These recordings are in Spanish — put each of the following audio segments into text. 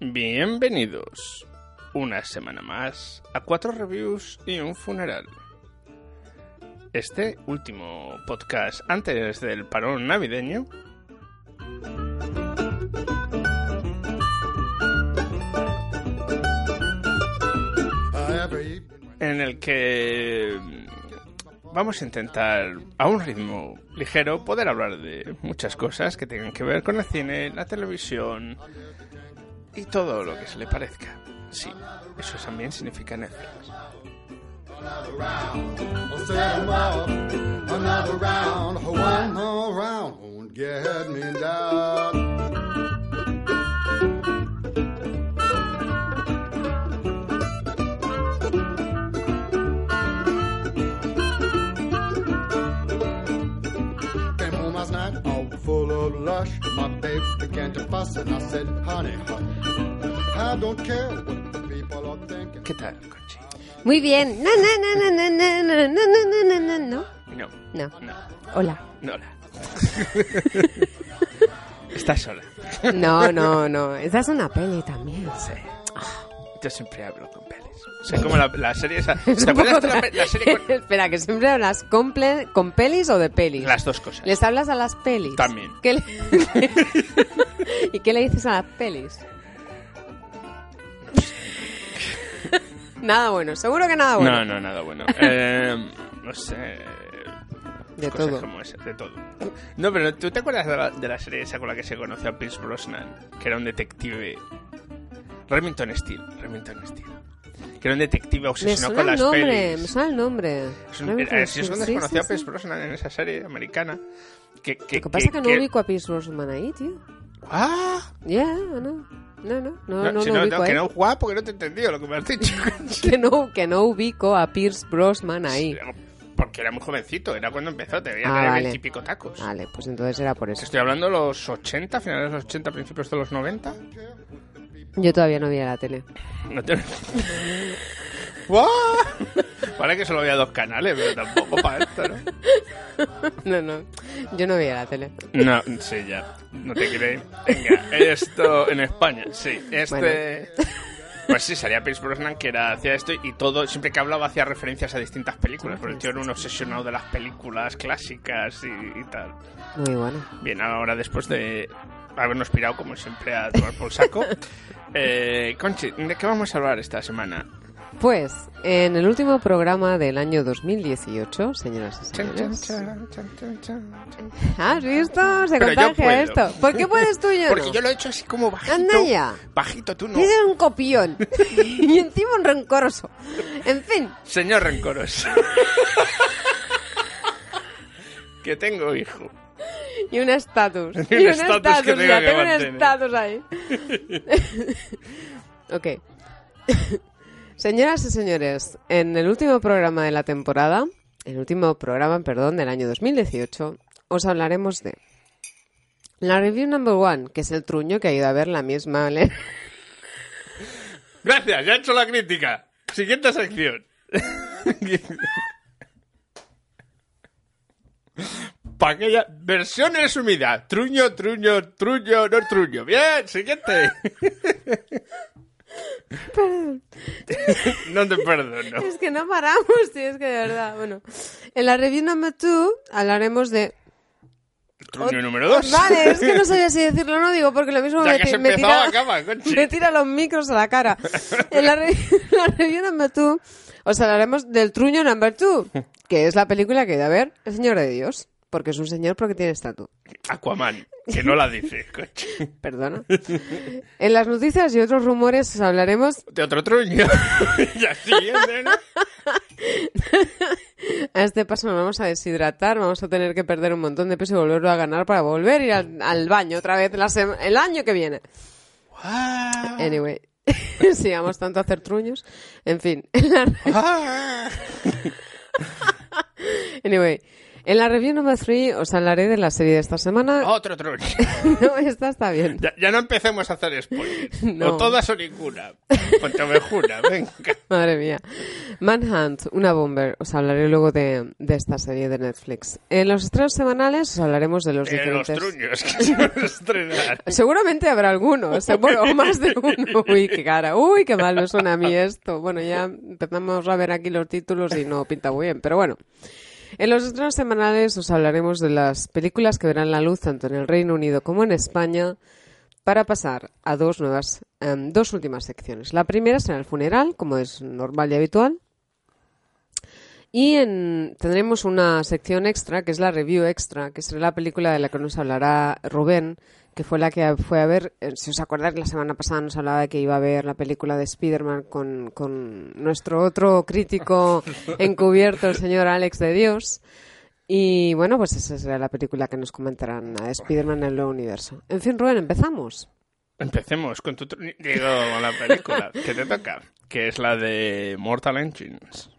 Bienvenidos una semana más a cuatro reviews y un funeral. Este último podcast antes del parón navideño en el que vamos a intentar a un ritmo ligero poder hablar de muchas cosas que tengan que ver con el cine, la televisión, y todo lo que se le parezca. Sí, eso también significa Netflix. full of lush. My babe began to fuss and I said, honey, hush. ¿Qué tal, Conchi? Muy bien. No, no, no, no, no, no, no, no, no, no, no, no. No. No. No. Hola. No, hola. Estás sola. No, no, no. Esa es una peli también. Sí. Yo siempre hablo con pelis. O sea, como la, la serie esa... ¿Te acuerdas de la, la serie con... Espera, que siempre hablas con, ple- con pelis o de pelis. Las dos cosas. ¿Les hablas a las pelis? También. ¿Qué le- ¿Y qué le dices a las pelis? Nada bueno, seguro que nada bueno. No, no, nada bueno. Eh, no sé... De cosas todo. como esas, de todo. No, pero ¿tú te acuerdas de la, de la serie esa con la que se conoció a Pierce Brosnan? Que era un detective... Remington Steele. Remington Steele. Que era un detective obsesionado con las nombre, pelis. me suena el nombre. Es un- acuerdo, si es donde sí, se conoció sí, a Pierce sí. Brosnan en esa serie americana. Que, que, Lo que pasa es que no ubico a Pierce Brosnan ahí, tío. ¡Ah! Ya, no. No, no, no, no, No, si lo ubico a que él. no guapo, que no te he entendido lo que me has dicho. que no, que no ubico a Pierce Brosnan ahí. Porque era muy jovencito, era cuando empezó, te veía Ah, tener vale. veintipico tacos. Vale, pues entonces era por eso. estoy hablando de los 80, finales de los 80, principios de los 90. Yo todavía no veía la tele. No te... Vale que solo había dos canales, pero tampoco para esto, ¿no? No, no, yo no veía la tele. No, sí, ya. No te crees. Venga, esto en España, sí. Este... Pues sí, salía Pierce Brosnan que era, hacía esto y todo, siempre que hablaba hacía referencias a distintas películas, porque el tío era un obsesionado de las películas clásicas y, y tal. Muy bueno. Bien, ahora después de habernos pirado como siempre a tomar por saco, eh, Conchi, ¿de qué vamos a hablar esta semana? Pues, en el último programa del año 2018, señoras y señores. chan, chan, chan, chan, chan. ¿Has visto? Se Pero contagia esto. ¿Por qué puedes tú y yo Porque no? yo lo he hecho así como bajito. Anda ya. Bajito, tú no. Tienes un copión. y encima un rencoroso. En fin, Señor rencoroso. que tengo hijo. y un estatus. Y un estatus ya tengo un estatus ahí. ok. Señoras y señores, en el último programa de la temporada, el último programa, perdón, del año 2018, os hablaremos de la review number one, que es el truño que ha ido a ver la misma. Gracias, ya he hecho la crítica. Siguiente sección. Pa' aquella versión resumida. Truño, truño, truño, no truño. Bien, siguiente. No te perdono. Es que no paramos, tío, es que de verdad. Bueno, en la review number two hablaremos de. Truño número dos. Vale, es que no sabía si decirlo o no, digo, porque lo mismo Ya me, que me tira, acaba, me tira los micros a la cara. En la, re- la review number two os hablaremos del truño number two, que es la película que a ver El Señor de Dios, porque es un señor porque tiene estatus. Aquaman, que no la dice. Perdona. En las noticias y otros rumores os hablaremos De otro truño. ya siguiente, ¿no? A este paso nos vamos a deshidratar, vamos a tener que perder un montón de peso y volverlo a ganar para volver a ir al, al baño otra vez la el año que viene. Ah. Anyway, sí, vamos tanto a hacer truños. En fin. Anyway, en la review número 3 os hablaré de la serie de esta semana. Otro truño. No, esta está bien. Ya, ya no empecemos a hacer spoilers. No. O todas o ninguna. Pontemejuna, venga. Madre mía. Manhunt, una bomber. Os hablaré luego de, de esta serie de Netflix. En los estrenos semanales os hablaremos de los los diferentes... truños que se van a estrenar. Seguramente habrá algunos, bueno, o más de uno. Uy, qué cara. Uy, qué mal me suena a mí esto. Bueno, ya empezamos a ver aquí los títulos y no pinta muy bien, pero bueno. En los estrenos semanales os hablaremos de las películas que verán la luz tanto en el Reino Unido como en España para pasar a dos nuevas, em, dos últimas secciones. La primera será el funeral, como es normal y habitual. Y en- tendremos una sección extra, que es la review extra, que será la película de la que nos hablará Rubén, que fue la que fue a ver, eh, si os acordáis, la semana pasada nos hablaba de que iba a ver la película de Spider-Man con, con nuestro otro crítico encubierto, el señor Alex de Dios. Y bueno, pues esa será la película que nos comentarán a Spider-Man en el nuevo universo. En fin, Rubén, empezamos. Empecemos con tu. Digo, la película que te toca, que es la de Mortal Engines.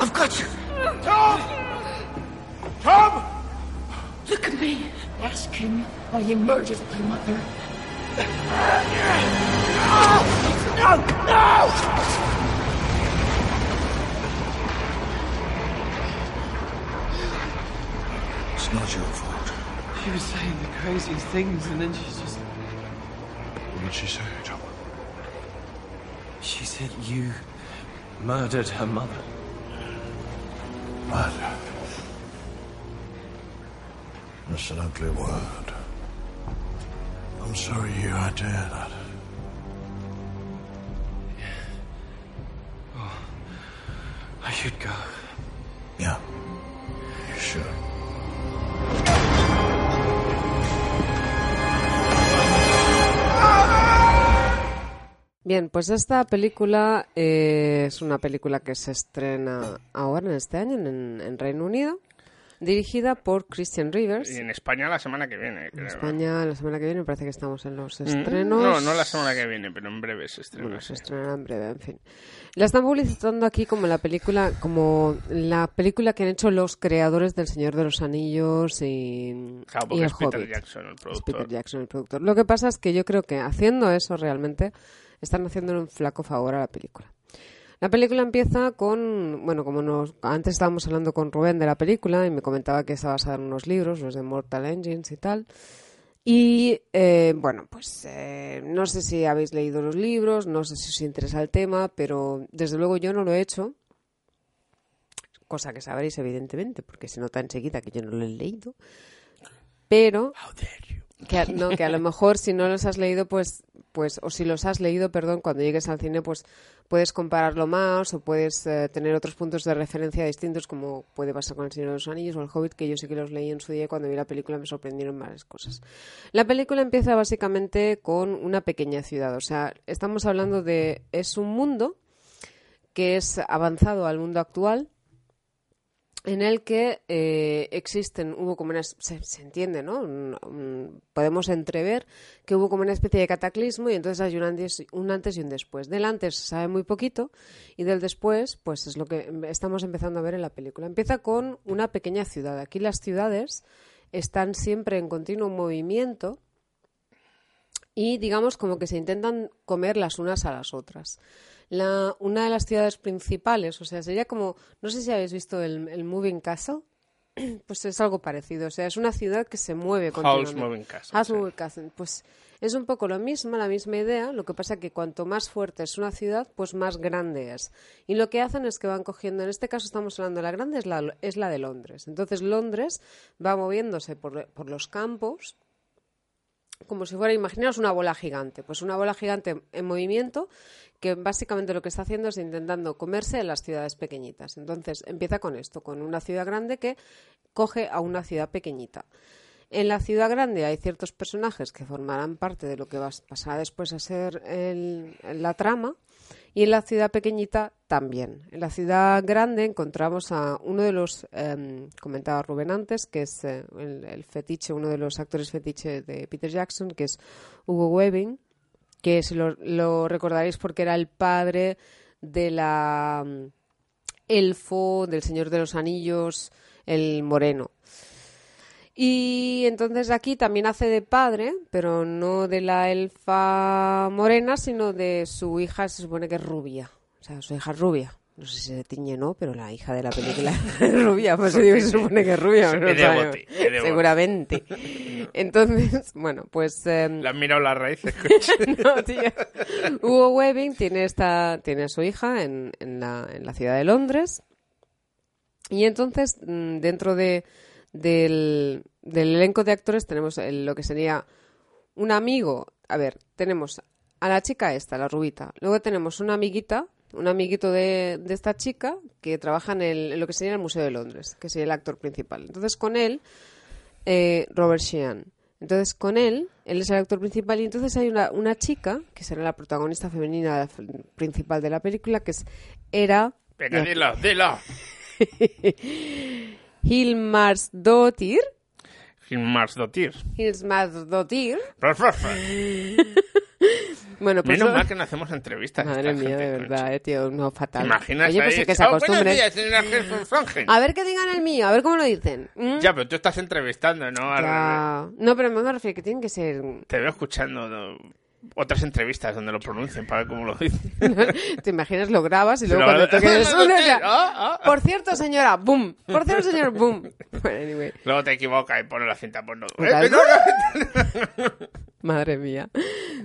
I've got you. Tom! Tom! Look at me. Ask him why he murdered my mother. No! No! It's not your fault. She was saying the craziest things, and then she's just. What did she say, Said you murdered her mother. Murder. That's an ugly word. I'm sorry you had to hear that. Oh, I should go. Bien, pues esta película eh, es una película que se estrena ahora en este año en, en Reino Unido, dirigida por Christian Rivers. Y en España la semana que viene, En creo. España la semana que viene parece que estamos en los Mm, estrenos. No, no la semana que viene, pero en breve se estrena. Bueno, se estrenará en breve, en fin. La están publicitando aquí como la película, como la película que han hecho los creadores del Señor de los Anillos y, Claro, y el es Peter Hobbit. Jackson el Es productor. Peter Jackson el productor. Lo que pasa es que yo creo que haciendo eso realmente están haciendo un flaco favor a la película. La película empieza con, bueno, como nos, antes estábamos hablando con Rubén de la película y me comentaba que está basada en unos libros, los de Mortal Engines y tal. Y eh, bueno, pues eh, no sé si habéis leído los libros, no sé si os interesa el tema, pero desde luego yo no lo he hecho. Cosa que sabréis, evidentemente, porque se nota enseguida que yo no lo he leído. Pero How dare you. que, a- no, que a lo mejor si no los has leído, pues, pues, o si los has leído, perdón, cuando llegues al cine, pues puedes compararlo más o puedes eh, tener otros puntos de referencia distintos, como puede pasar con El Señor de los Anillos o El Hobbit, que yo sí que los leí en su día y cuando vi la película me sorprendieron varias cosas. La película empieza básicamente con una pequeña ciudad, o sea, estamos hablando de, es un mundo que es avanzado al mundo actual, en el que eh, existen, hubo como una, se, entiende, ¿no? Podemos entrever que hubo como una especie de cataclismo y entonces hay un antes, un antes y un después. Del antes se sabe muy poquito y del después, pues es lo que estamos empezando a ver en la película. Empieza con una pequeña ciudad. Aquí las ciudades están siempre en continuo movimiento y digamos como que se intentan comer las unas a las otras. La, una de las ciudades principales, o sea, sería como, no sé si habéis visto el, el Moving Castle, pues es algo parecido, o sea, es una ciudad que se mueve House. Moving Castle. House sí. Moving Castle, pues es un poco lo mismo, la misma idea, lo que pasa que cuanto más fuerte es una ciudad, pues más grande es. Y lo que hacen es que van cogiendo, en este caso estamos hablando de la grande, es la, es la de Londres. Entonces Londres va moviéndose por, por los campos, como si fuera, imaginaos una bola gigante, pues una bola gigante en movimiento que básicamente lo que está haciendo es intentando comerse las ciudades pequeñitas. Entonces empieza con esto, con una ciudad grande que coge a una ciudad pequeñita. En la ciudad grande hay ciertos personajes que formarán parte de lo que va- pasará después a ser el- la trama Y en la ciudad pequeñita también. En la ciudad grande encontramos a uno de los, em, comentaba Rubén antes, que es eh, el, fetiche, uno de los actores fetiche de Peter Jackson, que es Hugo Weaving, que si lo, lo recordaréis porque era el padre de la mm, elfo, del Señor de los Anillos, el moreno. Y entonces aquí también hace de padre, pero no de la elfa morena, sino de su hija, se supone que es rubia. O sea, su hija es rubia. No sé si se tiñe o no, pero la hija de la película es rubia. Pues digo se supone que es rubia. no. Seguramente. Entonces, bueno, pues... em, Le han mirado las raíces. no, tía. Hugo Webbing tiene esta tiene a su hija en, en, la, en la ciudad de Londres y entonces mm, dentro de del, del elenco de actores tenemos el- lo que sería un amigo a ver tenemos a la chica esta la rubita luego tenemos una amiguita un amiguito de, de esta chica que trabaja en, el- en lo que sería el Museo de Londres que sería el actor principal entonces con él eh, Robert Sheehan. Entonces, con él, él es el actor principal y entonces hay una, una chica, que será la protagonista femenina principal de la película, que es Era Venga, dilo, dilo. Hilmarsdottir. Hilmarsdottir. Hilmarsdottir. Raf, raf, raf. Bueno, pues... Menos mal que no hacemos entrevistas. Madre mía, gente, de verdad, eh, tío, no, ¿Te fatal. imaginas Oye, pues que se "Oh, Frangen". A ver que digan el mío, a ver cómo lo dicen. ¿Mm? Ya, pero tú estás entrevistando, ¿no? Ya. No, pero me refiero que tienen que ser Te veo escuchando ¿no? Otras entrevistas donde lo pronuncien para ver cómo lo dicen. Te imaginas, lo grabas y luego cuando toques uno. Ah, ah, ah. Por cierto, señora, boom. Por cierto, señor, boom. Bueno, anyway. Luego te equivocas y pones la cinta Eh, no, no. Madre mía.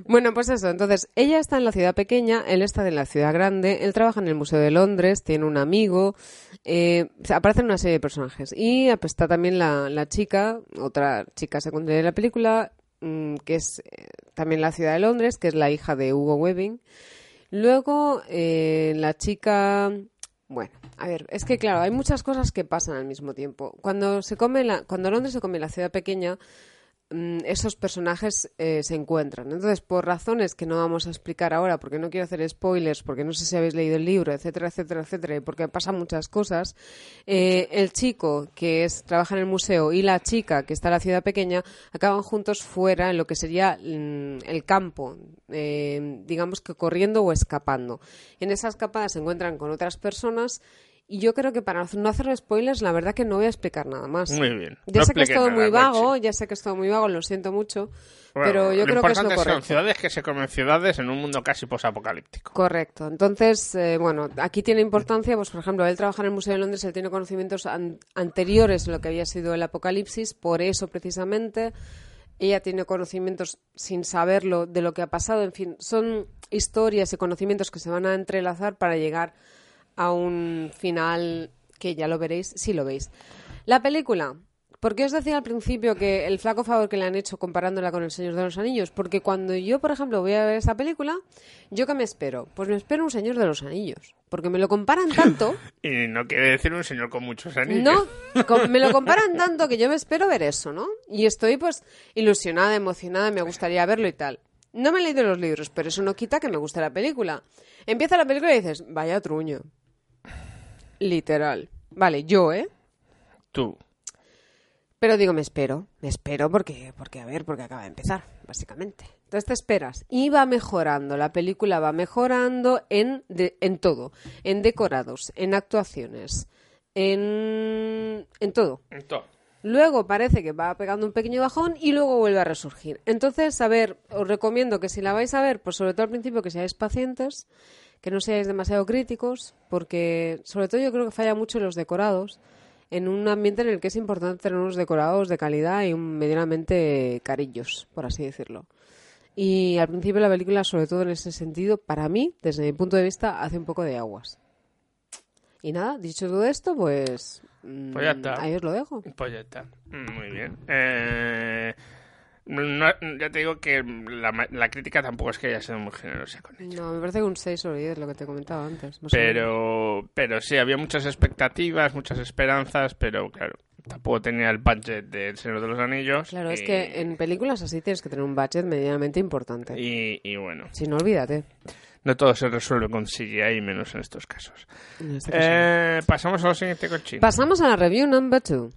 Bueno, pues eso. Entonces, ella está en la ciudad pequeña, él está en la ciudad grande, él trabaja en el Museo de Londres, tiene un amigo, eh, o sea, aparecen una serie de personajes. Y pues, está también la, la chica, otra chica secundaria de la película, que es eh, también la ciudad de Londres, que es la hija de Hugo Webbing. Luego, eh, la chica. Bueno, a ver, es que claro, hay muchas cosas que pasan al mismo tiempo. Cuando se come la, cuando Londres se come la ciudad pequeña, mm, esos personajes eh, se encuentran. Entonces, por razones que no vamos a explicar ahora, porque no quiero hacer spoilers, porque no sé si habéis leído el libro, etcétera, etcétera, etcétera, y porque pasan muchas cosas, eh, el chico que es trabaja en el museo y la chica que está en la ciudad pequeña acaban juntos fuera en lo que sería mm, el campo, eh, digamos que corriendo o escapando. En esa escapada se encuentran con otras personas. Y yo creo que para no hacer spoilers, la verdad que no voy a explicar nada más. Muy bien. Ya No sé que es todo nada, muy vago, ya sé que es todo muy vago, lo siento mucho, Bueno, pero yo lo creo que es lo importante son correcto. ciudades que se comen ciudades en un mundo casi posapocalíptico. Correcto. Entonces, eh, bueno, aquí tiene importancia, pues por ejemplo, él trabaja en el Museo de Londres, él tiene conocimientos an- anteriores a lo que había sido el apocalipsis, por eso precisamente ella tiene conocimientos sin saberlo de lo que ha pasado, en fin, son historias y conocimientos que se van a entrelazar para llegar a un final que ya lo veréis, si lo veis. La película. ¿Por qué os decía al principio que el flaco favor que le han hecho comparándola con El Señor de los Anillos? Porque cuando yo, por ejemplo, voy a ver esa película, ¿yo qué me espero? Pues me espero un Señor de los Anillos. Porque me lo comparan tanto, Y no quiere decir un señor con muchos anillos. no, me lo comparan tanto que yo me espero ver eso, ¿no? Y estoy pues ilusionada, emocionada, me gustaría verlo y tal. No me he leído los libros, pero eso no quita que me guste la película. Empieza la película y dices, vaya truño. Literal. Vale, yo, ¿eh? Tú. Pero digo, me espero, me espero porque, porque a ver, porque acaba de empezar, básicamente. Entonces te esperas. Y va mejorando, la película va mejorando en, de- en todo, en decorados, en actuaciones, en, en todo. Entonces, Luego parece que va pegando un pequeño bajón y luego vuelve a resurgir. Entonces, a ver, os recomiendo que si la vais a ver, pues sobre todo al principio que seáis pacientes, que no seáis demasiado críticos, porque sobre todo yo creo que falla mucho en los decorados, en un ambiente en el que es importante tener unos decorados de calidad y medianamente carillos, por así decirlo. Y al principio la película, sobre todo en ese sentido, para mí, desde mi punto de vista, hace un poco de aguas. Y nada, dicho todo esto, pues... mm, Pues ya está. Ahí os lo dejo. pues ya está. Mm, Muy bien. Eh, no- ya te digo que la, crítica tampoco es que haya sido muy generosa con ella. No, me parece que un 6 sobre 10 lo que te comentaba antes. Pero, pero sí, había muchas expectativas, muchas esperanzas, pero claro, tampoco tenía el budget del Señor de los Anillos. Claro, es que en películas así tienes que tener un budget medianamente importante. Y, y bueno, Si no, olvídate. no todo se resuelve con CGI, menos en estos casos. En este caso no. Eh, pasamos a lo siguiente cochino. Pasamos a la review number two.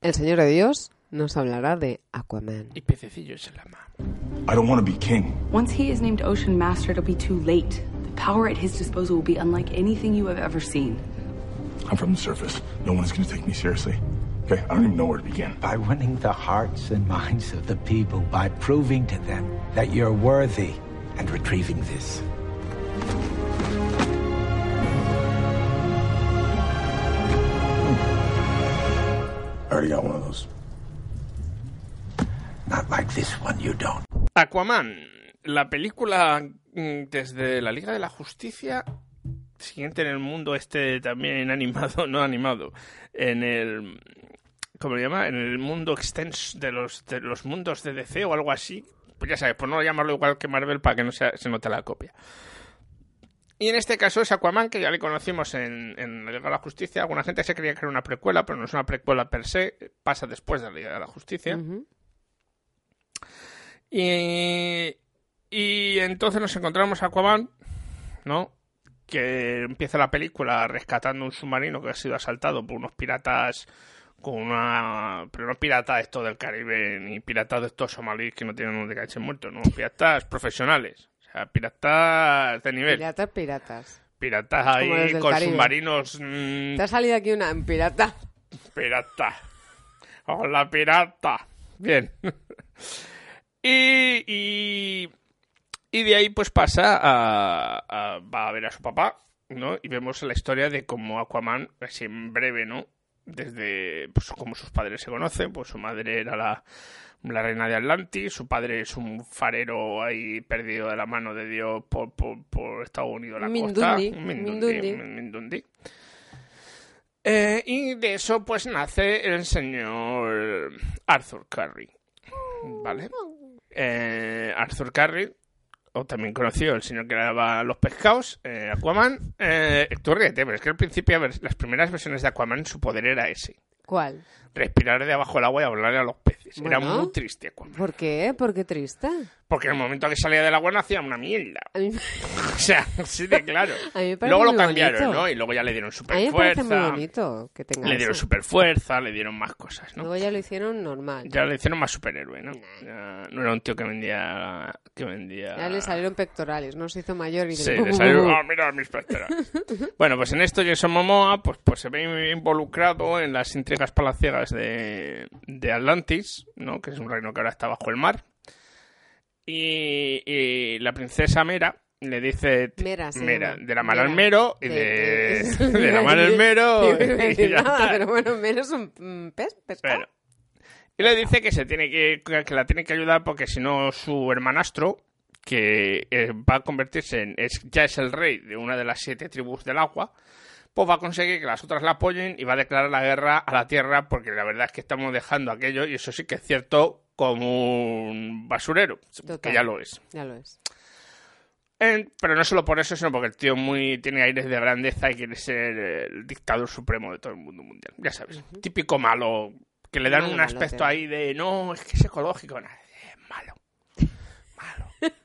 El Señor de Dios nos hablará de Aquaman. y pececillos en la mano. I don't want to be king. Once he is named Ocean Master, it'll be too late. The power at his disposal will be unlike anything you have ever seen. I'm from the surface. No one is going to take me seriously. Okay, I don't even know where to begin. by winning the hearts and minds of the people, by proving to them that you're worthy and retrieving this. I already got one of those. Not like this one, you don't. Aquaman, la película mm, desde la Liga de la Justicia, siguiente en el mundo este también animado, no animado, en el... ¿Cómo se llama? En el mundo extenso de los, de los mundos de DC o algo así. Pues ya sabes, por no llamarlo igual que Marvel para que no sea- se note la copia. Y en este caso es Aquaman, que ya le conocimos en, en la Liga de la Justicia. Alguna gente se creía que era una precuela, pero no es una precuela per se. Pasa después de la Liga de la Justicia. Y, y entonces nos encontramos a Aquaman, ¿no? Que empieza la película rescatando un submarino que ha sido asaltado por unos piratas con una... Pero no piratas esto del Caribe, ni piratas de estos somalíes que no tienen un de caché muerto, no, piratas profesionales. O sea, piratas de nivel. Piratas, piratas. Piratas ahí con Caribe. submarinos... mm, Te ha salido aquí una pirata. Pirata. Hola, pirata. Bien. y, y, y de ahí pues pasa a, a- va a ver a su papá, ¿no? Y vemos la historia de cómo Aquaman, así en breve, ¿no? Desde pues como sus padres se conocen, pues su madre era la, la reina de Atlantis, su padre es un farero ahí perdido de la mano de Dios por, por, por Estados Unidos, la costa. Mindundi, Un Mindundi. Mindundi. un Mindundi. Eh, y de eso pues nace el señor Arthur Curry. ¿Vale? Eh, Arthur Curry, o también conocido el señor que daba los pescados, eh, Aquaman. Eh, tú ríete, pero es que al principio, las primeras versiones de Aquaman, su poder era ese. ¿Cuál? Respirar de abajo del agua y hablarle a los peces. Era Bueno. muy triste Aquaman. ¿Por qué? ¿Por qué triste? Porque en el momento que salía del agua no hacía una mierda. A mí, O sea, sí de claro. A me Luego lo cambiaron, bonito. ¿no? Y luego ya le dieron a super mí me parece muy fuerza. bonito que tenga Le dieron eso. super fuerza, le dieron más cosas, ¿no? Luego ya lo hicieron normal. Ya le hicieron más superhéroe, ¿no? Ya no era un tío que vendía... Que vendía... Ya le salieron pectorales, no se hizo mayor y Sí, le salió... ¡Ah, mira mis pectorales! bueno, pues en esto Jason Momoa pues, pues se ve involucrado en las intrigas palaciegas de, de Atlantis, ¿no? Que es un reino que ahora está bajo el mar. Y, y la princesa Mera le dice... Mera, de la mar al mero y de, de la mar al mero... Y ya nada, pero bueno, Mero es un mm, pez, pescado. Bueno. Y le dice que se tiene que, que la tiene que ayudar porque si no su hermanastro, que eh, va a convertirse en, es, ya es el rey de una de las siete tribus del agua, pues va a conseguir que las otras la apoyen y va a declarar la guerra a la tierra porque la verdad es que estamos dejando aquello, y eso sí que es cierto, como un basurero, Total. que ya lo es. Ya lo es. En- pero no solo por eso, sino porque el tío muy tiene aires de grandeza y quiere ser el dictador supremo de todo el mundo mundial. Ya sabes, típico malo, que le dan un aspecto ahí de no, es que es ecológico, nada, es malo. Malo.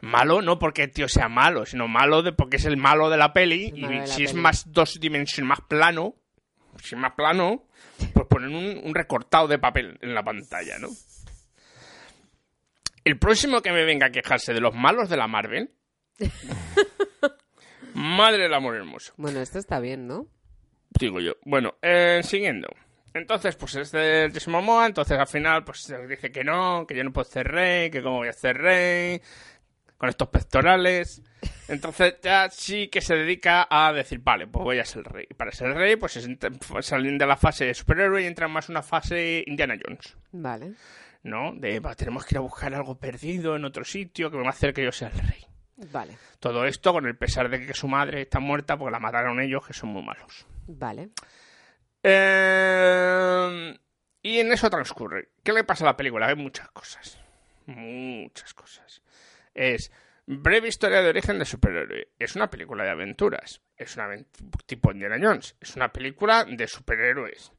malo no porque el tío sea malo, sino malo de porque es el malo de la peli El y la si es más dos dimensiones, más plano, si es más plano, pues ponen un, un recortado de papel en la pantalla, ¿no? El próximo que me venga a quejarse de los malos de la Marvel. Madre del amor hermoso, Bueno, esto está bien, ¿no? digo yo. Bueno, eh, siguiendo. Entonces, pues es de Jason Momoa, entonces al final, pues dice que no, que yo no puedo ser rey, que cómo voy a ser rey, con estos pectorales. Entonces ya sí que se dedica a decir, vale, pues voy a ser rey. Y para ser rey, pues, es- pues salen de la fase de superhéroe y entran más una fase Indiana Jones. Vale. ¿no? De, va, tenemos que ir a buscar algo perdido en otro sitio que me va a hacer que yo sea el rey. Vale. Todo esto con el pesar de que su madre está muerta porque la mataron ellos, que son muy malos. Vale. Eh, y en eso transcurre. ¿Qué le pasa a la película? Hay muchas cosas. Muchas cosas. Es breve historia de origen de superhéroe. Es una película de aventuras. Es una tipo Indiana Jones. Es una película de superhéroes.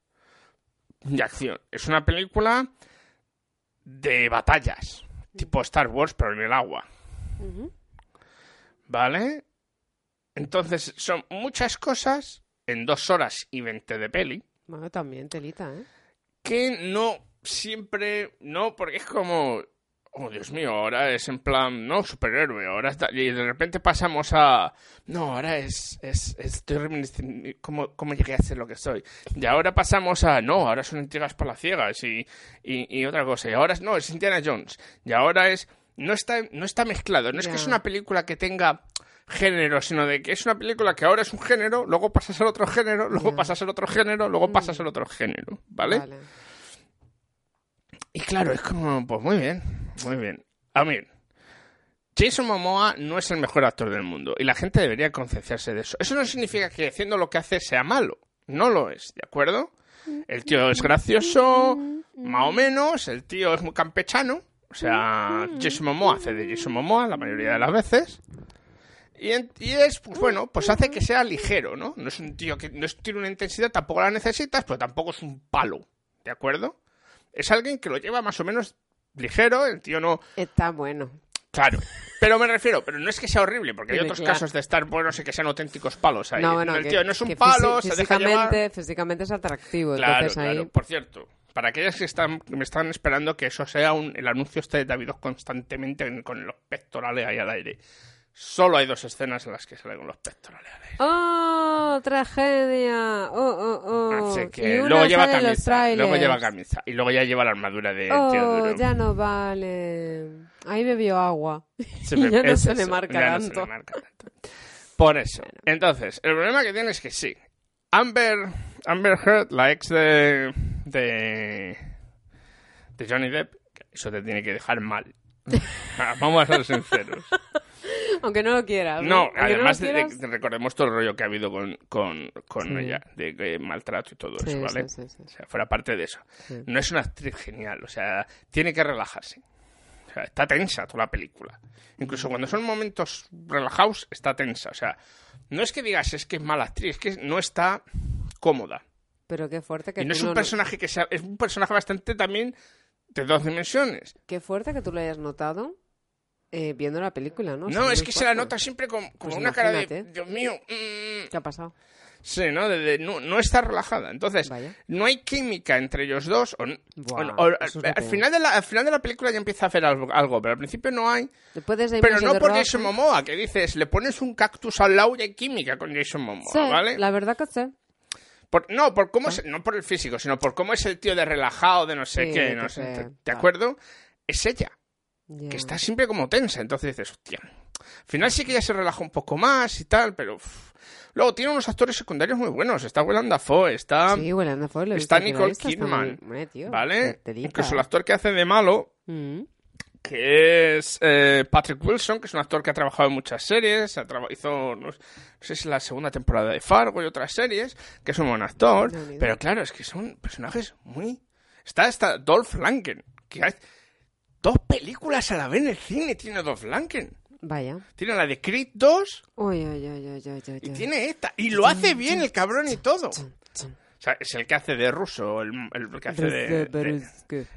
de acción. Es una película de batallas, tipo Star Wars, pero en el agua. ¿Vale? Entonces, son muchas cosas en dos horas y veinte de peli Bueno, también telita, ¿eh? que no siempre, no, porque es como, oh Dios mío, ahora es en plan, no, superhéroe, ahora está, y de repente pasamos a, no, ahora es, es, estoy reminisciendo cómo, cómo llegué a ser lo que soy, y ahora pasamos a, no, ahora son intrigas palaciegas y, y, y otra cosa, y ahora es, no, es Indiana Jones, y ahora es, no está, no está mezclado, no es que es una película que tenga género, sino de que es una película que ahora es un género, luego pasas al otro género, luego pasas al otro género, luego pasas al otro género, ¿vale? Vale. Y claro, es como, pues muy bien, muy bien. A mí, Jason Momoa no es el mejor actor del mundo y la gente debería concienciarse de eso. Eso no significa que haciendo lo que hace sea malo, no lo es, ¿de acuerdo? El tío es gracioso, más o menos, el tío es muy campechano, o sea, Jason Momoa hace de Jason Momoa la mayoría de las veces. Y, en- y es, pues bueno, pues hace que sea ligero, ¿no? No es un tío que no tiene una intensidad, tampoco la necesitas, pero tampoco es un palo, ¿de acuerdo? Es alguien que lo lleva más o menos ligero, el tío no... Está bueno. Claro, pero me refiero, pero no es que sea horrible, porque hay otros claro. casos de estar buenos y que sean auténticos palos ahí. No, bueno, el que- tío no es un palo, se deja llevar... físicamente, físicamente es atractivo. Claro, entonces ahí... claro. Por cierto, para aquellas que están, me están esperando que eso sea un, el anuncio este de David constantemente en- con los pectorales ahí al aire. Solo hay dos escenas en las que sale con los pectorales. ¡Oh, tragedia! ¡Oh, oh, oh! Así Y que luego lleva camisa, luego lleva camisa y luego ya lleva la armadura de Oh, ya no vale. Ahí bebió agua. Se y me- ya no se le eso, marca ya no se tanto. le marca tanto. Por eso. Entonces, el problema que tiene es que sí. Amber, Amber Heard, la ex de, de, de Johnny Depp, eso te tiene que dejar mal. Vamos a ser sinceros. Aunque no lo quieras. No, además no de, de- quieras. de- recordemos todo el rollo que ha habido con, con, con Sí. ella, de, que maltrato y todo Sí, eso, ¿vale? sí, sí, sí. O sea, fuera parte de eso. No es una actriz genial, o sea, tiene que relajarse. O sea, está tensa toda la película. Incluso cuando son momentos relajados, está tensa. O sea, no es que digas es que es mala actriz, es que no está cómoda. Pero qué fuerte que Y no es un personaje que sea, es un personaje bastante también de dos dimensiones. Qué fuerte que tú lo hayas notado eh, viendo la película, ¿no? No, es que se la nota siempre con, con Pues una cara de. Dios mío, mm, ¿Qué ha pasado? Sí, ¿no? De- de- no, no está relajada. Entonces, Vaya. no hay química entre ellos dos. o Buah, o- o- al, final de la, al final de la película ya empieza a hacer algo, algo, pero al principio no hay. De Pero no por Jason Momoa, que dices, le pones un cactus al lado y hay química con Jason Momoa, Sí, ¿vale? la verdad que sí. Por- no, por cómo es- no por el físico, sino por cómo es el tío de relajado, de no sé Sí, qué, no sé, ¿te- ¿de acuerdo? Es ella, Que está siempre como tensa. Entonces dices, hostia. Al final sí que ya se relaja un poco más y tal, pero... Luego tiene unos actores secundarios muy buenos. Está Willem Dafoe, está... Sí, anda fuera, lo está Nicole lista, está Kidman, muy- hombre, tío, ¿vale? Incluso el actor que hace de malo, Mm. que es eh, Patrick Wilson, que es un actor que ha trabajado en muchas series, hizo, no, sé si la segunda temporada de Fargo y otras series, que es un buen actor, No, pero claro, es que son personajes muy... Está hasta Dolph Lundgren, que hay dos películas a la vez en el cine, tiene Dolph Lundgren. Vaya. Tiene la de Creed 2 Uy, ay, ay, y tiene esta. Y lo hace bien el cabrón y todo. O sea, es el que hace de ruso, el, el que hace de,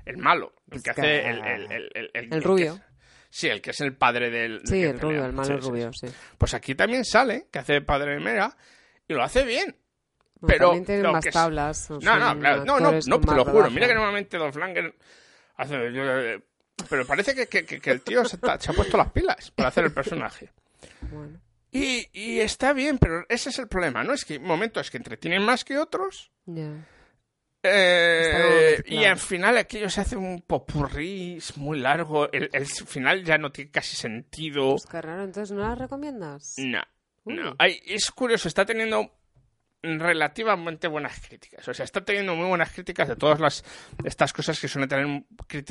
el malo, el que hace el, el, el, el, el- El rubio. que sí, el que es el padre del. Sí, el rubio, el malo Sí, rubio, sí. sí. Pues aquí también sale, que hace de padre de Mera, y lo hace bien. Bueno, Pero también tienen lo más es- tablas. No, no, claro, no, no, no, te lo juro. Mira que normalmente Don Flanger hace. Pero parece que, que- que- el tío se, ha puesto las pilas para hacer el personaje. Bueno. Y, y está bien, pero ese es el problema, ¿no? Es que hay momentos que entretienen más que otros. Ya. Eh, y al final aquello se hace un popurrí es muy largo. El, el final ya no tiene casi sentido. Pues raro, entonces, ¿no las recomiendas? No, no. Es curioso, está teniendo relativamente buenas críticas. O sea, está teniendo muy buenas críticas de todas las estas cosas que suelen tener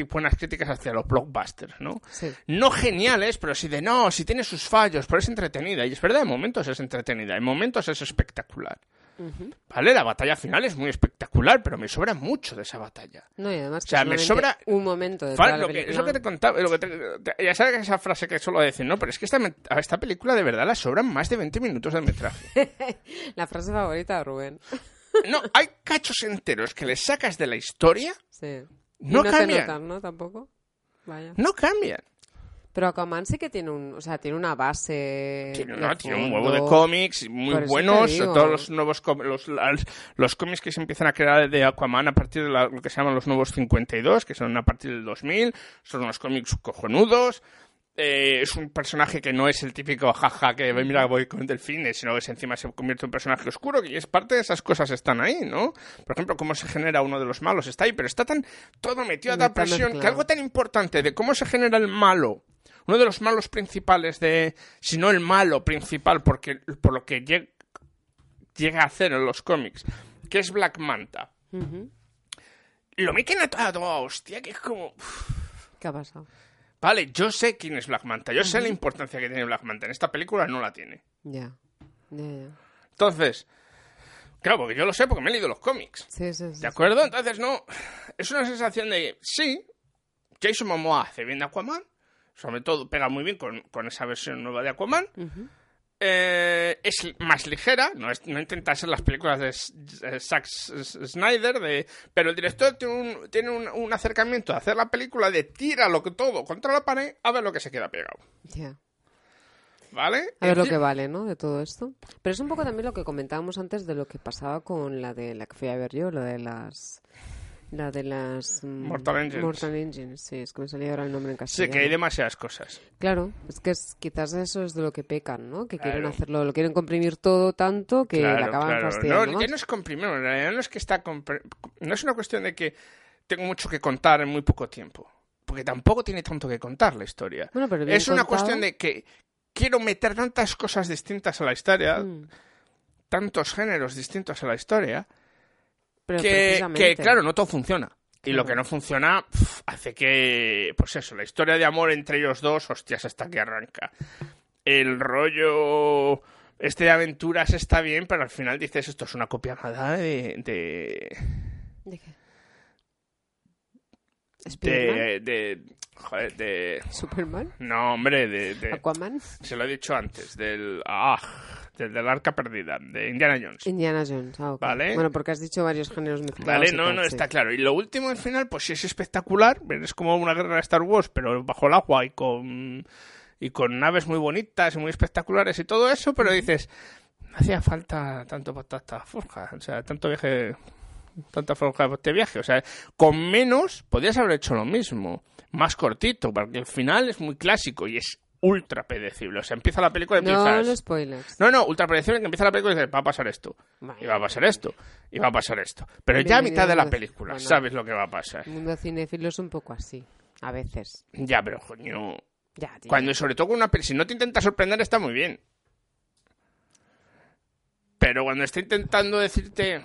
buenas críticas hacia los blockbusters, ¿no? Sí. No geniales, pero sí de no, si tiene sus fallos, pero es entretenida. Y es verdad, en momentos es entretenida, en momentos es espectacular. ¿Vale? La batalla final es muy espectacular, pero me sobra mucho de esa batalla. No, y además O sea, me sobra- un momento de toda la lo que, es lo que te contaba, lo que te- te- ya sabes esa frase que suelo decir, ¿no? Pero es que esta, a esta película de verdad la sobran más de 20 minutos de metraje. La frase favorita de Rubén. no, hay cachos enteros que le sacas de la historia, Sí. Y no, te cambian. notan, ¿no? Tampoco. Vaya. No cambian. Pero Aquaman sí que tiene un, o sea, tiene una base. Tiene, tiene un huevo de cómics muy Por buenos. Todos los nuevos los, los cómics que se empiezan a crear de Aquaman a partir de la- lo que se llaman los nuevos 52, que son a partir del 2000, son unos cómics cojonudos. Eh, es un personaje que no es el típico jaja que mira voy con delfines, sino que encima se convierte en un personaje oscuro y es parte de esas cosas están ahí, ¿no? Por ejemplo, cómo se genera uno de los malos está ahí, pero está tan todo metido a Está presión que algo tan importante de cómo se genera el malo uno de los malos principales de, si no el malo principal, porque por lo que lleg- llega a hacer en los cómics, que es Black Manta. Ujú. Lo meten a toda, toda hostia, que es como... ¿Qué ha pasado? Vale, yo sé quién es Black Manta, yo sé la importancia que tiene Black Manta. En esta película no la tiene. Ya. Ya, ya. Entonces, claro, porque yo lo sé porque me he leído los cómics. Sí, sí, sí. ¿De acuerdo? Entonces, no. Es una sensación de. Sí, Jason Momoa hace bien de Aquaman. Sobre todo, pega muy bien con, con esa versión nueva de Aquaman. Eh, es más ligera, no, es- no intenta ser las películas de eh, Zack Snyder, de, pero el director tiene, un, tiene un, un acercamiento a hacer la película de tira lo que todo contra la pared a ver lo que se queda pegado. Ya. ¿Vale? A ver lo que vale, ¿no? De todo esto. Pero es un poco también lo que comentábamos antes de lo que pasaba con la de la que fui a ver yo, lo de las. La de las. mm, Mortal Engines. Mortal Engines, sí, es que me salía ahora el nombre en Sí, castellano. que hay demasiadas cosas. Claro, es que es, quizás eso es de lo que pecan, ¿no? Que quieren Claro. hacerlo, lo quieren comprimir todo tanto que Claro, acaban fastidiando. No, más. no es comprimir, en realidad no es que está compre- no es una cuestión de que tengo mucho que contar en muy poco tiempo, porque tampoco tiene tanto que contar la historia. Bueno, pero bien es una contado. cuestión de que quiero meter tantas cosas distintas a la historia, Mm, tantos géneros distintos a la historia, pero que, claro, no todo funciona. Y lo que no funciona pf, hace que, pues eso, la historia de amor entre ellos dos, hostias, hasta que arranca. El rollo este de aventuras está bien, pero al final dices, esto es una copia nada de... de... ¿De qué? De, de joder, de... ¿Superman? No, hombre, de... de- ¿Aquaman? se lo he dicho antes, del... Ah, del, del arca perdida, de Indiana Jones. Indiana Jones. ah. Vale. Bueno, porque has dicho varios géneros mezclados. Vale, no, tal, no, sí. está claro. Y lo último al final, pues sí es espectacular. Es como una guerra de Star Wars, pero bajo el agua y con, y con naves muy bonitas y muy espectaculares y todo eso, pero dices, no hacía falta tanto para tanta forja, o sea, tanto viaje, tanta forja de este viaje. O sea, con menos podías haber hecho lo mismo, más cortito, porque el final es muy clásico y es ultra predecible. O sea, empieza la película y No, empiezas... no spoilers. No, no, ultra predecible que empieza la película y dices, va a pasar esto, y va a pasar esto, y va a pasar esto. Pero ya a mitad de la película Bueno. sabes lo que va a pasar. El mundo cinéfilo es un poco así. A veces. Ya, pero coño... Ya, tío. Cuando sobre todo con una si no te intenta sorprender está muy bien. Pero cuando está intentando decirte...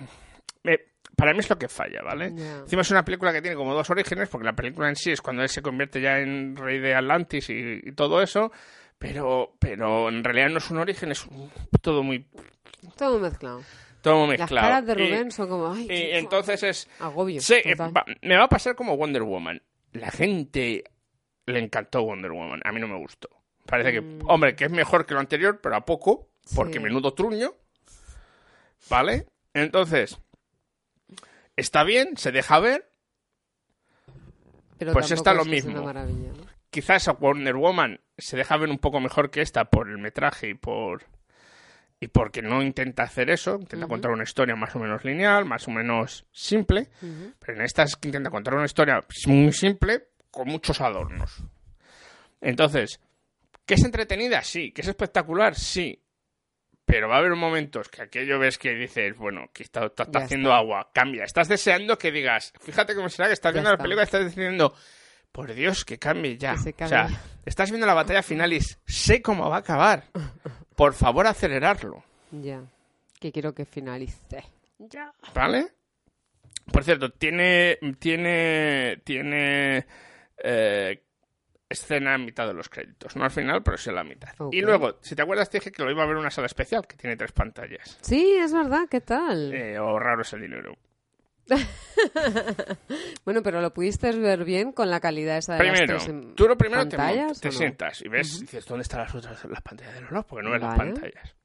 para mí es lo que falla, ¿vale? Ya. Encima es una película que tiene como dos orígenes, porque la película en sí es cuando él se convierte ya en rey de Atlantis y, y todo eso, pero, pero en realidad no es un origen, es un- todo muy, Todo mezclado. todo muy Las mezclado. caras de Y- Rubén son como... Ay, y entonces es... Agobio. Sí, eh, va- me va a pasar como Wonder Woman. La gente le encantó Wonder Woman. A mí no me gustó. Parece que, Mm. hombre, que es mejor que lo anterior, pero a poco, porque Sí. menudo truño. ¿Vale? Entonces, está bien, se deja ver. Pero pues está lo es mismo. ¿no? Quizás a Wonder Woman se deja ver un poco mejor que esta por el metraje y por. Y porque no intenta hacer eso, intenta contar una historia más o menos lineal, más o menos simple. Pero en esta es que intenta contar una historia muy simple, con muchos adornos. Entonces, ¿que es entretenida? Sí. ¿Que es espectacular? Sí. Pero va a haber momentos que aquello ves que dices, bueno, que está, está- está Ya haciendo está. agua, cambia. Estás deseando que digas, fíjate cómo será que estás Ya viendo la película y estás diciendo, por Dios, que cambie ya. Que se O sea, estás viendo la batalla final y sé cómo va a acabar. Por favor, acelerarlo. Ya. Que quiero que finalice. Ya. ¿Vale? Por cierto, tiene. Tiene. Tiene. eh, escena en mitad de los créditos. No al final, pero sí en la mitad. Y luego, si te acuerdas, te dije que lo iba a ver en una sala especial que tiene tres pantallas. Sí, es verdad, ¿qué tal? Eh, o raro es el dinero. bueno, pero lo pudiste ver bien con la calidad esa de Primero, las tres em- tú lo primero te, pantallas, te sientas y ves, dices, ¿dónde están las otras las pantallas de los lados? Porque no ves las pantallas.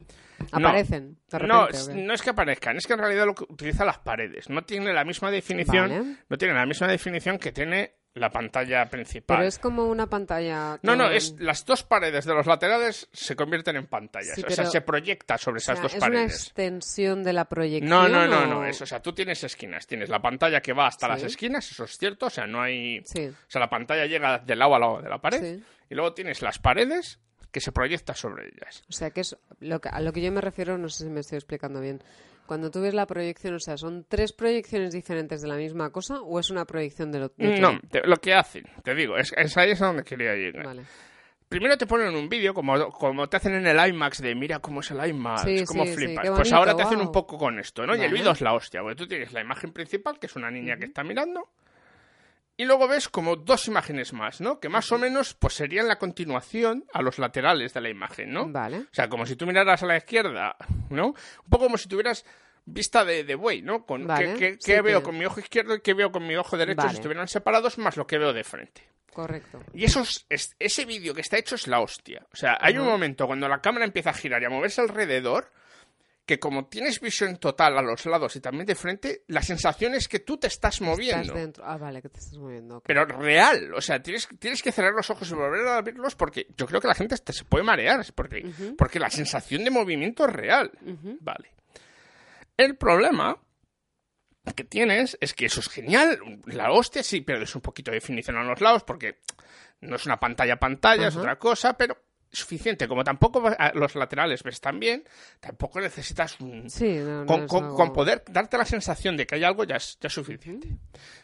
Aparecen, de repente, no, no es que aparezcan, es que en realidad lo que utiliza las paredes. No tiene la misma definición, Vale. no tiene la misma definición que tiene la pantalla principal. Pero es como una pantalla... No, no, es las dos paredes de los laterales se convierten en pantallas. Sí, o sea, se proyecta sobre o esas sea, dos ¿Es una paredes. extensión de la proyección No, no, no, o- no, es, o sea, tú tienes esquinas, tienes la pantalla que va hasta Sí. las esquinas, eso es cierto, o sea, no hay... Sí. O sea, la pantalla llega de lado a lado de la pared y luego tienes las paredes que se proyecta sobre ellas. O sea, que es lo que, a lo que yo me refiero, no sé si me estoy explicando bien. Cuando tú ves la proyección, o sea, ¿son tres proyecciones diferentes de la misma cosa o es una proyección de lo de No, te- lo que hacen, te digo, es, es ahí es a donde quería llegar. Vale. Primero te ponen un vídeo, como, como te hacen en el IMAX, de mira cómo es el IMAX, Sí, cómo sí, sí, flipas. pues ahora te hacen un poco con esto, ¿no? Y el vídeo es la hostia, porque tú tienes la imagen principal, que es una niña que está mirando, y luego ves como dos imágenes más, ¿no? Que más o menos pues serían la continuación a los laterales de la imagen, ¿no? Vale. O sea, como si tú miraras a la izquierda, ¿no? Un poco como si tuvieras vista de, de buey, ¿no? Con Vale, qué, qué- sí qué veo que- con mi ojo izquierdo y qué veo con mi ojo derecho Vale. si estuvieran separados, más lo que veo de frente. Correcto. Y eso es- es- ese vídeo que está hecho es la hostia. O sea, hay un momento cuando la cámara empieza a girar y a moverse alrededor, que como tienes visión total a los lados y también de frente, la sensación es que tú te estás moviendo. Estás dentro. Ah, vale, que te estás moviendo. Pero real, o sea, tienes, tienes que cerrar los ojos y volver a abrirlos porque yo creo que la gente se puede marear, porque, porque la sensación de movimiento es real. Vale. El problema que tienes es que eso es genial, la hostia sí, pierdes un poquito de definición a los lados porque no es una pantalla pantalla, es otra cosa, pero suficiente. Como tampoco a los laterales ves tan bien, tampoco necesitas un, Sí, no, no con, es con- algo- con poder darte la sensación de que hay algo ya es, ya es suficiente.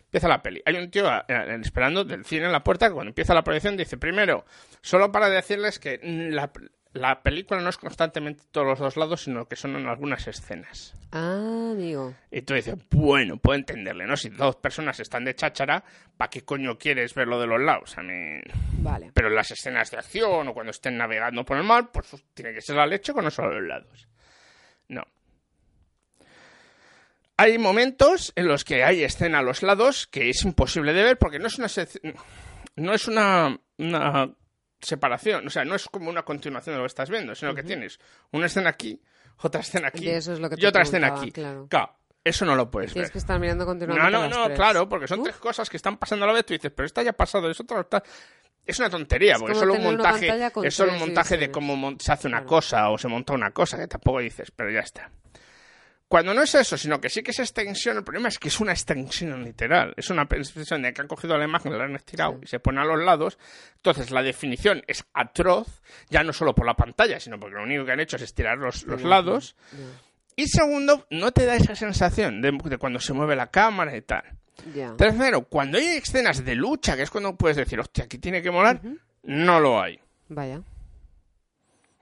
Empieza la peli. Hay un tío eh, eh, esperando del cine en la puerta que cuando empieza la proyección dice, primero, solo para decirles que la, la película no es constantemente todos los dos lados, sino que son en algunas escenas. Ah, amigo. Y tú dices, bueno, puedo entenderle, ¿no? Si dos personas están de cháchara, ¿para qué coño quieres ver lo de los lados? A mí... Vale. Pero en las escenas de acción o cuando estén navegando por el mar, pues tiene que ser la leche con no solo los lados. No. Hay momentos en los que hay escena a los lados que es imposible de ver porque no es una no es una, una separación, o sea, no es como una continuación de lo que estás viendo, sino que tienes una escena aquí, otra escena aquí es lo que y otra escena aquí. claro. eso no lo puedes Tienes ver. que estar mirando No, continuamente no, no, tres. claro, porque son tres cosas que están pasando a la vez. Tú dices, pero esta ya ha pasado, es otra. otra. Es una tontería, Es porque es solo un montaje, es solo un montaje de cómo se hace una Claro. cosa o se monta una cosa, que tampoco dices, pero ya está. Cuando no es eso, sino que sí que es extensión, el problema es que es una extensión literal. Es una extensión de que han cogido la imagen, la han estirado y se pone a los lados. Entonces la definición es atroz, ya no solo por la pantalla, sino porque lo único que han hecho es estirar los, los lados. Y segundo, no te da esa sensación de, de cuando se mueve la cámara y tal. Tercero, cuando hay escenas de lucha, que es cuando puedes decir, hostia, aquí tiene que molar, no lo hay. Vaya.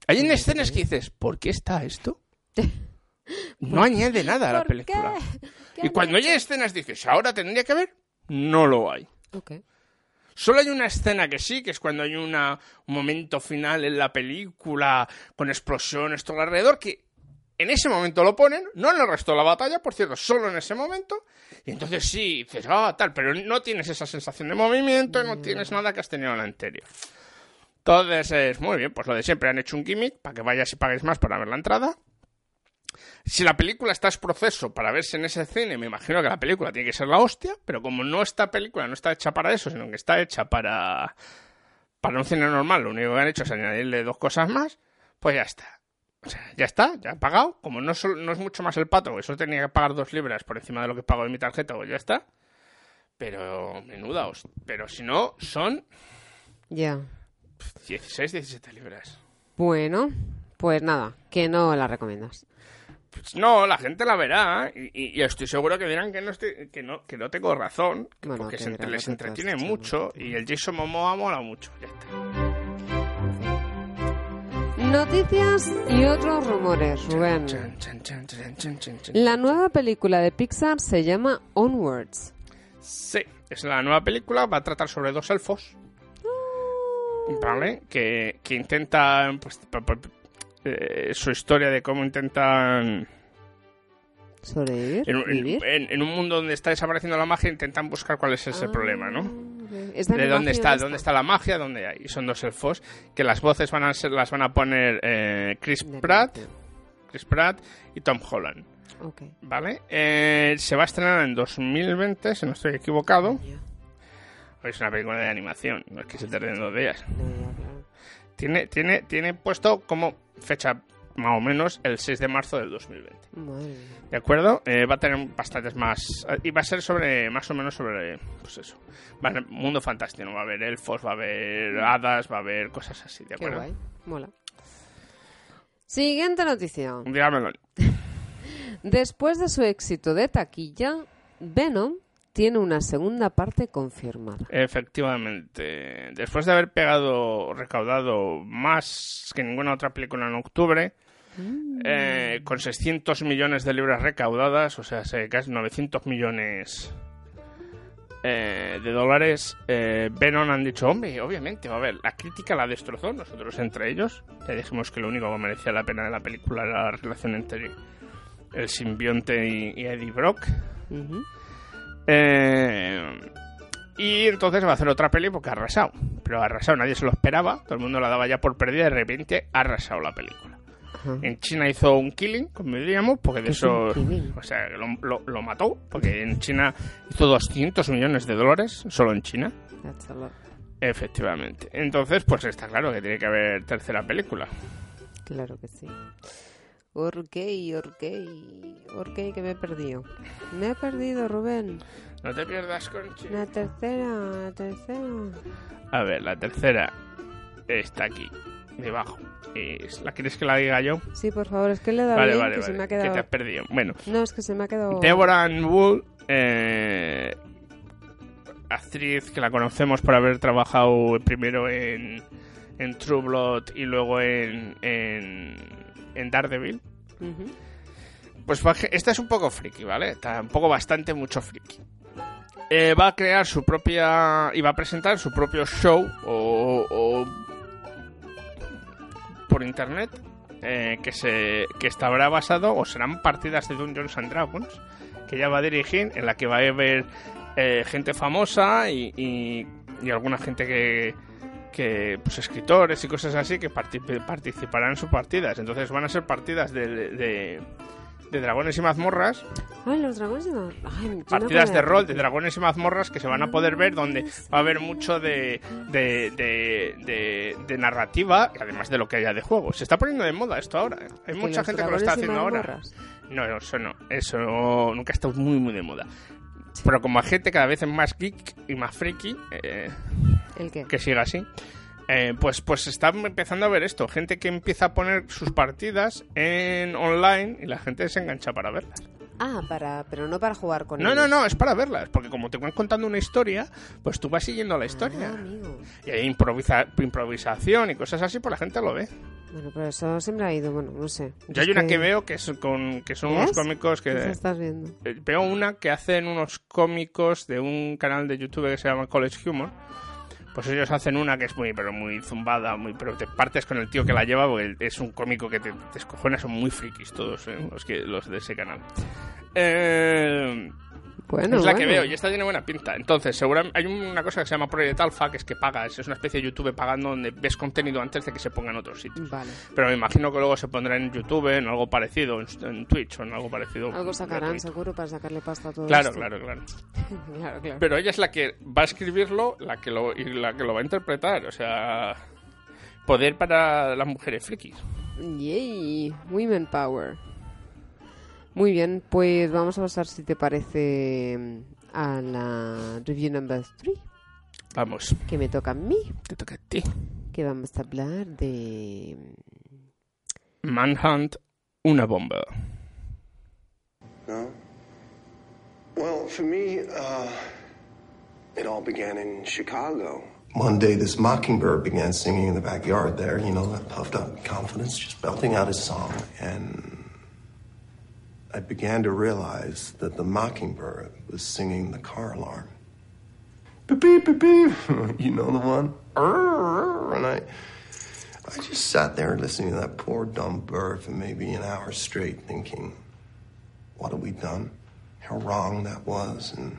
Hay en escenas que dices, ¿por qué está esto? No añade nada a la ¿Por película. Y cuando hay escenas dices, ahora tendría que haber, no lo hay. Ok. Solo hay una escena que sí, que es cuando hay una, un momento final en la película con explosiones todo alrededor, que en ese momento lo ponen, no en el resto de la batalla, por cierto, solo en ese momento, y entonces sí, dices, ah, tal, pero no tienes esa sensación de movimiento, no tienes nada que has tenido en la anterior. Entonces es muy bien, pues lo de siempre, han hecho un gimmick para que vayas y pagues más para ver la entrada. Si la película está en proceso para verse en ese cine, me imagino que la película tiene que ser la hostia, pero como no esta película no está hecha para eso, sino que está hecha para, para un cine normal, lo único que han hecho es añadirle dos cosas más, pues ya está. O sea, ya está, ya he pagado. Como no, no es mucho más el pato, que solo tenía que pagar dos libras por encima de lo que pago de mi tarjeta, pues ya está. Pero, menuda hostia. Pero si no, son Ya. 16, 17 libras. Bueno, pues nada, que no la recomiendas. Pues no, la gente la verá y, y- y estoy seguro que dirán que no, estoy- que no, que no tengo razón, que- Bueno, porque que se entre- les has entretiene mucho y el Jason Momoa mola mucho. Ya está. Noticias y otros rumores, Rubén. La nueva película de Pixar se llama Onwards. Sí, es la nueva película, va a tratar sobre dos elfos, ¿vale? Que, que intentan, pues, eh, su historia de cómo intentan Sobrevivir. En, un- en- Vivir. en- en un mundo donde está desapareciendo la magia, intentan buscar cuál es ese Ah, problema, ¿no? ok. ¿Es de de dónde está, dónde está la magia, dónde hay. Y son dos elfos que las voces van a ser, las van a poner eh, Chris De Pratt. Chris Pratt y Tom Holland, Ok. ¿vale? Eh, se va a estrenar en 2020, si no estoy equivocado. Es una película de animación, no es que se tarden dos días. No. Tiene, tiene, tiene puesto como fecha más o menos el 6 de marzo del 2020. Madre. ¿De acuerdo? Eh, va a tener bastantes más. Y va a ser sobre. Más o menos sobre. Pues eso. Va a ser mundo fantástico. Va a haber elfos, va a haber hadas, va a haber cosas así. ¿De Qué acuerdo? guay. Mola. Siguiente noticia. Dígamelo. Después de su éxito de taquilla, Venom tiene una segunda parte confirmada. Efectivamente. Después de haber pegado. Recaudado más que ninguna otra película en octubre. eh, con 600 millones de libras recaudadas, o sea, se- casi 900 millones eh, de dólares, eh, Venom han dicho, hombre, obviamente, a ver, la crítica la destrozó, nosotros entre ellos, ya dijimos que lo único que merecía la pena de la película era la relación entre el simbionte y, y Eddie Brock. Ujú. Eh, y entonces va a hacer otra peli porque ha arrasado. Pero ha arrasado, nadie se lo esperaba, todo el mundo la daba ya por perdida y de repente ha arrasado la película. Ajá. En China hizo un killing, como diríamos, porque de ¿Qué es eso. O sea, lo, lo- lo mató, porque en China hizo 200 millones de dólares, solo en China. That's a lot. Efectivamente. Entonces, pues está claro que tiene que haber tercera película. Claro que sí. Ok, ok, ok, que me he perdido. Me he perdido, Rubén. No te pierdas, Conchi. La tercera, la tercera. A ver, la tercera está aquí, debajo. Es- ¿La quieres que la diga yo? Sí, por favor, es que le he dado Vale, bien, vale, que vale. se me ha Que te quedado... has perdido. Bueno, No, es que se me ha quedado... Deborah Wool, eh, actriz que la conocemos por haber trabajado primero en, en True Blood y luego en, en, en Daredevil. Ujú. Pues va a ge- esta es un poco friki, ¿vale? Está un poco bastante mucho friki. Eh, va a crear su propia... y va a presentar su propio show o... o por internet eh, que se que estará basado o serán partidas de Dungeons and Dragons que ella va a dirigir en la que va a haber eh, gente famosa y, y, y alguna gente que que pues escritores y cosas así que parti- participarán en sus partidas entonces van a ser partidas de, de, de dragones y mazmorras Ay, los dragones... no- yo no partidas podía- de rol de dragones y mazmorras que se van a poder ver donde va a haber mucho de, de, de, de- narrativa además de lo que haya de juego se está poniendo de moda esto ahora ¿eh? hay mucha gente que lo está y haciendo ahora mazmorras. no, no, eso no. Eso no- nunca ha estado muy, muy de moda. Pero como hay gente cada vez es más geek y más friki, eh, ¿El qué? que siga así, eh, pues, pues está empezando a ver esto. Gente que empieza a poner sus partidas en online y la gente se engancha para verlas. Ah, para... pero no para jugar con No, ellos. no, no, es para verlas. Porque como te van contando una historia, pues tú vas siguiendo la historia. Ah, amigo. Y hay improvisa- improvisación y cosas así, pues la gente lo ve. Bueno, pero eso siempre ha ido, bueno, no sé. Yo hay una que veo que, es con, que son unos ¿Ves? cómicos que... ¿Qué estás viendo? Eh, Veo una que hacen unos cómicos de un canal de YouTube que se llama College Humor. Pues ellos hacen una que es muy, pero muy zumbada, muy, pero te partes con el tío que la lleva porque es un cómico que te, te escojones, son muy frikis todos eh, los, que, los de ese canal. Eh, Bueno, es la bueno. que veo y esta tiene buena pinta. Entonces, seguramente hay una cosa que se llama Project Alpha, que es que pagas, es una especie de YouTube pagando donde ves contenido antes de que se ponga en otros sitios. Vale. Pero me imagino que luego se pondrá en YouTube, en algo parecido, en, en Twitch o en algo parecido. Algo sacarán gratuito. seguro para sacarle pasta a todo Claro, esto. claro, claro. claro, claro. Pero ella es la que va a escribirlo la que lo, y la que lo va a interpretar. O sea, poder para las mujeres frikis. Yay, Women Power. Muy bien, pues vamos a pasar, si te parece, a la review number 3, Vamos, que me toca a mí, te toca a ti. que vamos a hablar de... Manhunt, una bomba. No? Well, for me, uh, it all began in Chicago. One day, this mockingbird began singing in the backyard there, you know, that puffed up confidence, just belting out his song. And I began to realize that the mockingbird was singing the car alarm. Beep, beep, beep, beep. You know the one? And I, I just sat there listening to that poor dumb bird for maybe an hour straight, thinking, what had we done, how wrong that was, and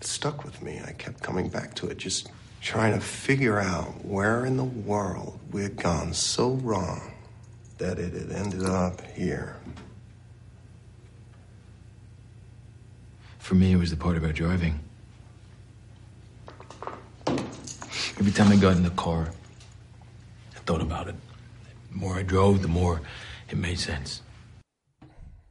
it stuck with me. I kept coming back to it, just trying to figure out where in the world we had gone so wrong that it had ended up here. For me, it was the part about driving. Every time I got in the car, I thought about it. The more I drove, the more it made sense.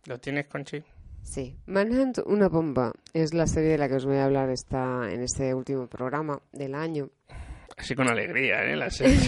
¿Lo tienes, Conchi? Sí, Manhunt, una bomba, es la serie de la que os voy a hablar esta, en este último programa del año. Así con alegría, ¿eh? La serie.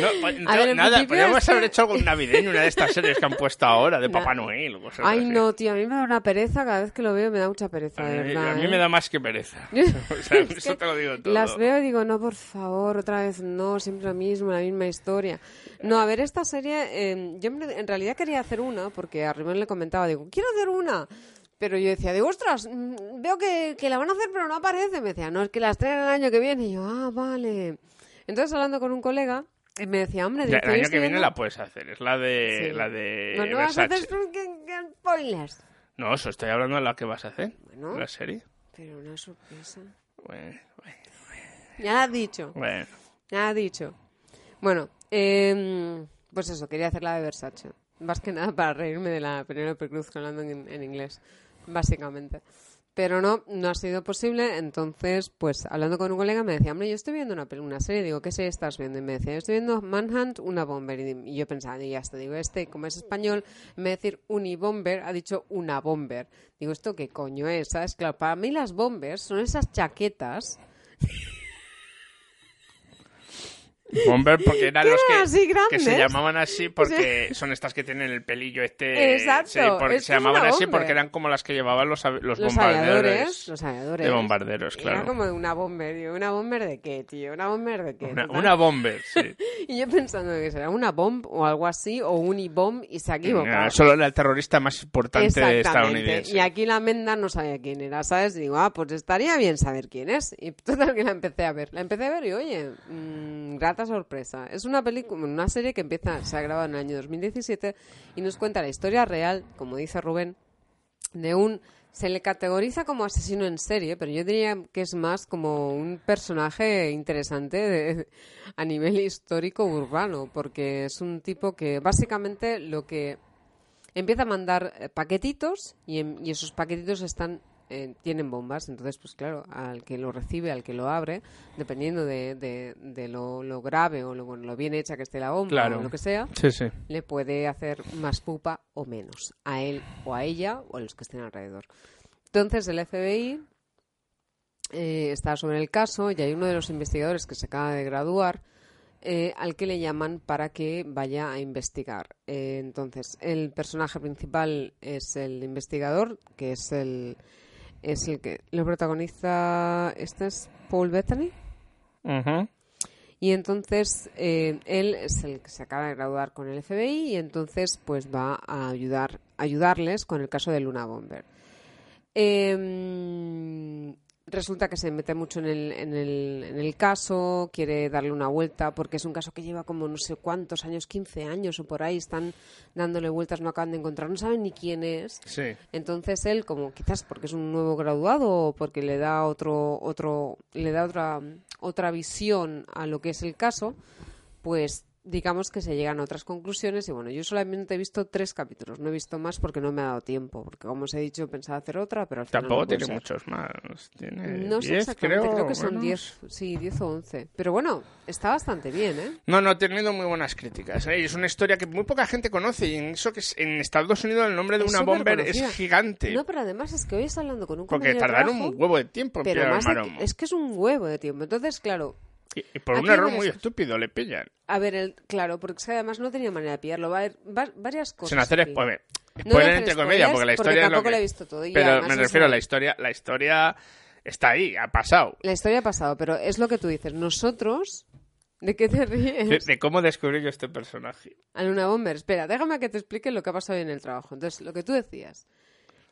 no, pues, ver, nada, podríamos es que- haber hecho algo navideño, una de estas series que han puesto ahora, de Papá Noel o cosas Ay, así. no, tío, a mí me da una pereza, cada vez que lo veo me da mucha pereza, A de verdad. a mí ¿eh? me da más que pereza. o sea, Es eso te lo digo todo. Las veo y digo, no, por favor, otra vez no, siempre lo mismo, la misma historia. No, a ver, esta serie, eh, yo en realidad quería hacer una, porque a Ribón le comentaba, digo, quiero hacer una. Pero yo decía, digo, ostras, mm, veo que, que la van a hacer, pero no aparece. Me decía, no, es que la estrenan el año que viene. Y yo, ah, vale. Entonces, hablando con un colega, eh, me decía, hombre, dice, el año que viene viendo- la puedes hacer, es la de, Sí. la de No, no vas a hacer spoilers. No, eso estoy hablando de la que vas a hacer, Bueno. la serie. Pero una sorpresa. Bueno, bueno, Ya has dicho. bueno. Ya ha dicho. Bueno, em, pues eso, quería hacer la de Versace. Más que nada para reírme de la Penélope Cruz hablando en, en inglés, básicamente. Pero no, no ha sido posible. Entonces, pues hablando con un colega me decía, hombre, yo estoy viendo una, una serie. Digo, ¿qué serie estás viendo? Y me decía, yo estoy viendo Manhunt, una bomber. Y, yo pensaba, y ya está. Digo, este, como es español, en vez de decir unibomber, ha dicho una bomber. Digo, ¿esto qué coño es? ¿Sabes? Claro, para mí las bombers son esas chaquetas Bomber porque eran los que, eran así que se llamaban así porque son estas que tienen el pelillo este. Exacto, sí, porque se llamaban así porque eran como las que llevaban los, los, los bombarderos. los aviadores. De bombarderos, claro. Era como de una bomber, ¿una bomber de qué, tío? ¿Una bomber de qué? Una, bomber, sí. Y yo pensando que será una bomb o algo así, o unibomb, y se ha equivocado. Ah, Solo era el terrorista más importante estadounidense. Y aquí la Menda no sabía quién era, ¿sabes? Y digo, ah, pues estaría bien saber quién es. Y total que la empecé a ver. La empecé a ver y, oye, mm, sorpresa. Es una película, una serie que empieza, se ha grabado en el año 2017 y nos cuenta la historia real, como dice Rubén, de un se le categoriza como asesino en serie, pero yo diría que es más como un personaje interesante de- a nivel histórico urbano, porque es un tipo que básicamente lo que empieza a mandar eh, paquetitos y, y esos paquetitos están eh, tienen bombas, entonces pues claro, al que lo recibe, al que lo abre, dependiendo de, de- de lo, lo grave o lo, bueno, lo bien hecha que esté la bomba Claro. o lo que sea, Sí, sí. le puede hacer más pupa o menos a él o a ella o a los que estén alrededor. Entonces el FBI eh, está sobre el caso y hay uno de los investigadores que se acaba de graduar eh, al que le llaman para que vaya a investigar. Eh, entonces el personaje principal es el investigador, que es el es el que lo protagoniza. Este es Paul Bettany. Ujú. Y entonces eh, él es el que se acaba de graduar con el FBI y entonces pues va a ayudar ayudarles con el caso de Luna Bomber. Em, resulta que se mete mucho en el, en, el, en el caso, quiere darle una vuelta porque es un caso que lleva como no sé cuántos años, 15 años o por ahí, están dándole vueltas, no acaban de encontrar, no saben ni quién es. Sí. Entonces él, como quizás porque es un nuevo graduado o porque le da otro, otro, le da otra, otra visión a lo que es el caso, pues digamos que se llegan a otras conclusiones y bueno, yo solamente he visto tres capítulos, no he visto más porque no me ha dado tiempo, porque como os he dicho pensaba hacer otra, pero al final Tampoco no tiene ser. muchos más. Tiene No sé 10, exactamente, creo, creo, que son bueno. 10, sí, 10 o 11. Pero bueno, está bastante bien, ¿eh? No, no, ha tenido muy buenas críticas. ¿eh? Es una historia que muy poca gente conoce y en eso que es- en Estados Unidos el nombre de Es una bomber es gigante. No, pero además es que hoy está hablando con un porque de tardaron trabajo, un huevo de tiempo en pero más de- es que es un huevo de tiempo. Entonces, claro, Y, y por un error muy estúpido le pillan. A ver, el, claro, porque además no tenía manera de pillarlo. Va a haber va- varias cosas. Sin hacer aquí. spoiler. No Spoiler hacer entre comillas, porque la porque historia es lo que... he visto todo y Pero me refiero a la- la historia. La historia está ahí, ha pasado. La historia ha pasado, pero es lo que tú dices. Nosotros... ¿De qué te ríes? De, de cómo descubrí yo este personaje. A Luna Bomber. Espera, déjame que te explique lo que ha pasado hoy en el trabajo. Entonces, lo que tú decías.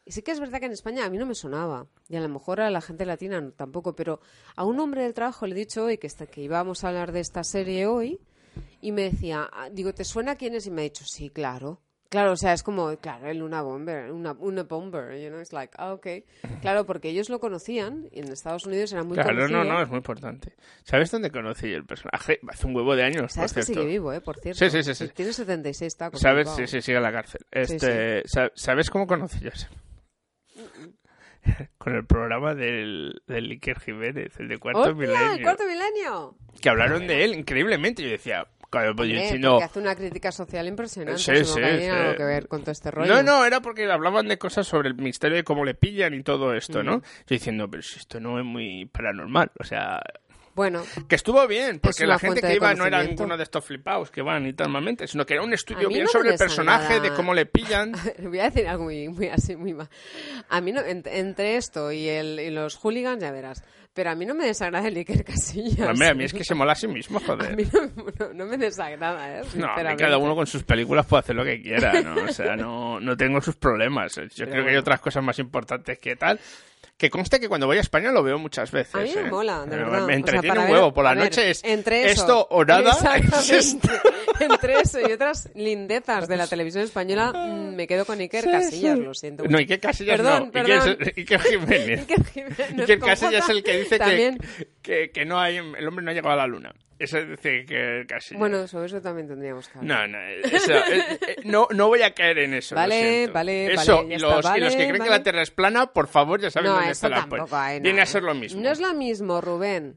Y sí que es verdad que en España a mí no me sonaba. Y a lo mejor a la gente latina tampoco. Pero a un hombre del trabajo le he dicho hoy que, esta- que íbamos a hablar de esta serie hoy. Y me decía, ah, digo, ¿te suena quién es? Y me ha dicho, sí, claro. Claro, o sea, es como, claro, el Luna Bomber, una, una Bomber, you know, it's like, ah, ok. Claro, porque ellos lo conocían y en Estados Unidos era muy Claro, conocido. no, no, es muy importante. ¿Sabes dónde conocí el personaje? Hace un huevo de años, por Sabes que cierto. sigue vivo, ¿eh? Por cierto. Sí, sí, sí, sí. Tiene 76 tacos. ¿Sabes? Sí, sí, sigue en la cárcel. Sí, Este, sa- ¿Sabes cómo conocí yo ese? Con el programa del, del Iker Jiménez, el de Cuarto ¡Hostia, Milenio. el cuarto milenio! Que hablaron de él increíblemente. Yo decía, claro, pues yo Hombre, diciendo... porque hace una crítica social impresionante. Sí, sí, tiene sí. algo que ver con todo este rollo. No, no, era porque hablaban de cosas sobre el misterio de cómo le pillan y todo esto, ¿no? Ujú. Yo diciendo, pero si esto no es muy paranormal, o sea... Bueno, Que estuvo bien, porque la gente que iba no era ninguno de estos flipados que van y tal normalmente, sino que era un A estudio bien no sobre el personaje, de cómo le pillan. voy a decir algo muy, muy así, muy mal. A mí no, en- entre esto y, el, y los hooligans ya verás. Pero a mí no me desagrada el Iker Casillas. Hombre, a mí es que se mola a sí mismo, A joder. mí no, no- no me desagrada, ¿eh? No, a mí cada uno con sus películas puede hacer lo que quiera, ¿no? O sea, no, no tengo sus problemas. Yo creo que hay otras cosas más importantes que tal. Que conste que cuando voy a España lo veo muchas veces. A mí me ¿eh? mola, de verdad. Me entretiene un ver- huevo. Por la ver, noche es entre eso, esto o nada. Entre eso y otras lindezas de la televisión española, mm, me quedo con Iker Sí, Casillas, sí. lo siento. No, Iker Casillas perdón, no. Perdón, Iker, Iker Jiménez. Iker Jiménez Iker con Casillas es el que dice También. que, que no hay, el hombre no ha llegado a la luna. Ese dice que Casillas. Bueno, sobre eso también tendríamos que hablar. No, no, eso, eh, eh, no, no voy a caer en eso. Vale, vale, Eso, vale, y, está, los, y los que vale, creen que la Tierra es plana, por favor, ya saben no, dónde eso está la Viene a ser lo mismo. No es lo mismo, Rubén.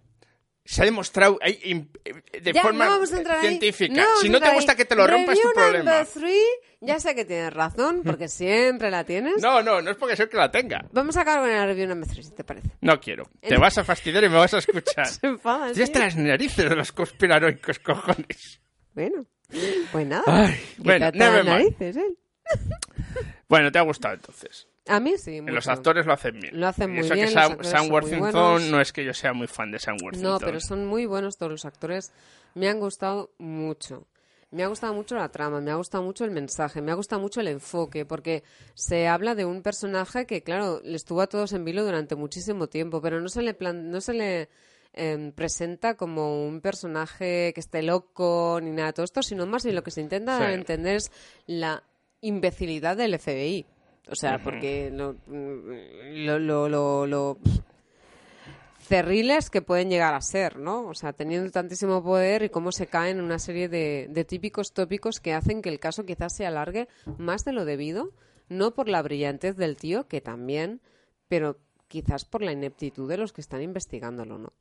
Se ha demostrado hay, eh, de Ya, forma no científica. No si no te gusta ahí. que te lo rompa, es tu problema. three, ya sé que tienes razón, porque siempre la tienes. No, no, no es porque soy que la tenga. Vamos a acabar con el review number three, si te parece. No quiero. Te En- vas a fastidiar y me vas a escuchar. Se enfada, sí. las narices de los conspiranoicos, cojones. Bueno, pues nada. Ay, bueno, narices, ¿eh? Bueno, te ha gustado entonces. A mí sí. Los mucho. actores lo hacen bien. Lo hacen Y muy eso bien, que los Sam, Sam Worthington no es que yo sea muy fan de Sam Worthington. No, pero son muy buenos todos los actores. Me han gustado mucho. Me ha gustado mucho la trama, me ha gustado mucho el mensaje, me ha gustado mucho el enfoque, porque se habla de un personaje que, claro, le estuvo a todos en vilo durante muchísimo tiempo, pero no se le, plan- no se le em, presenta como un personaje que esté loco ni nada de todo esto, sino más bien lo que se intenta Sí. entender es la imbecilidad del FBI. O sea, porque lo, mm, lo, lo, lo- lo- cerriles que pueden llegar a ser, ¿no? O sea, teniendo tantísimo poder y cómo se caen en una serie de, de típicos tópicos que hacen que el caso quizás se alargue más de lo debido, no por la brillantez del tío, que también, pero quizás por la ineptitud de los que están investigándolo, ¿no?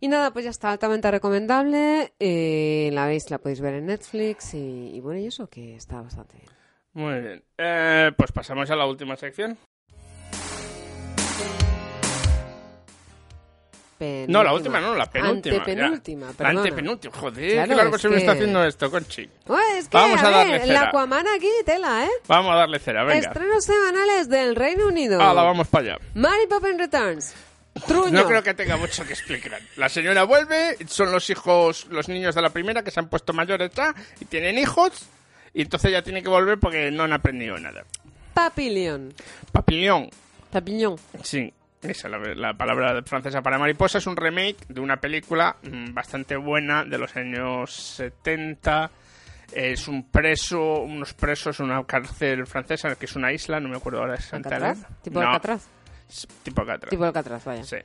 Y nada, pues ya está altamente recomendable. eh, la veis, la podéis ver en Netflix y, y bueno, y eso que está bastante bien. Muy bien. Eh, pues pasamos a la última sección. No, la última no, la penúltima. Antepenúltima, ya. perdona. La antepenúltima. Joder, Claro, qué largo se me está haciendo esto, Conchi. Es que, Vamos a a, darle ver, cera. la Aquaman aquí, tela, ¿eh? Vamos a darle cera, venga. Estrenos semanales del Reino Unido. Hala, vamos para allá. Mary Poppins Returns. Truño. No creo que tenga mucho que explicar. La señora vuelve, son los hijos, los niños de la primera que se han puesto mayores ya y tienen hijos, y entonces ya tiene que volver porque no han aprendido nada. Papillon. Papillon, Papillon. sí, esa es la, la palabra francesa para mariposa, es un remake de una película mm, bastante buena de los años 70. Es un preso, unos presos en una cárcel francesa, que es una isla, no me acuerdo ahora exactamente. ¿Tipo No, Alcatraz? Tipo Alcatraz. Tipo Alcatraz, vaya. Sí.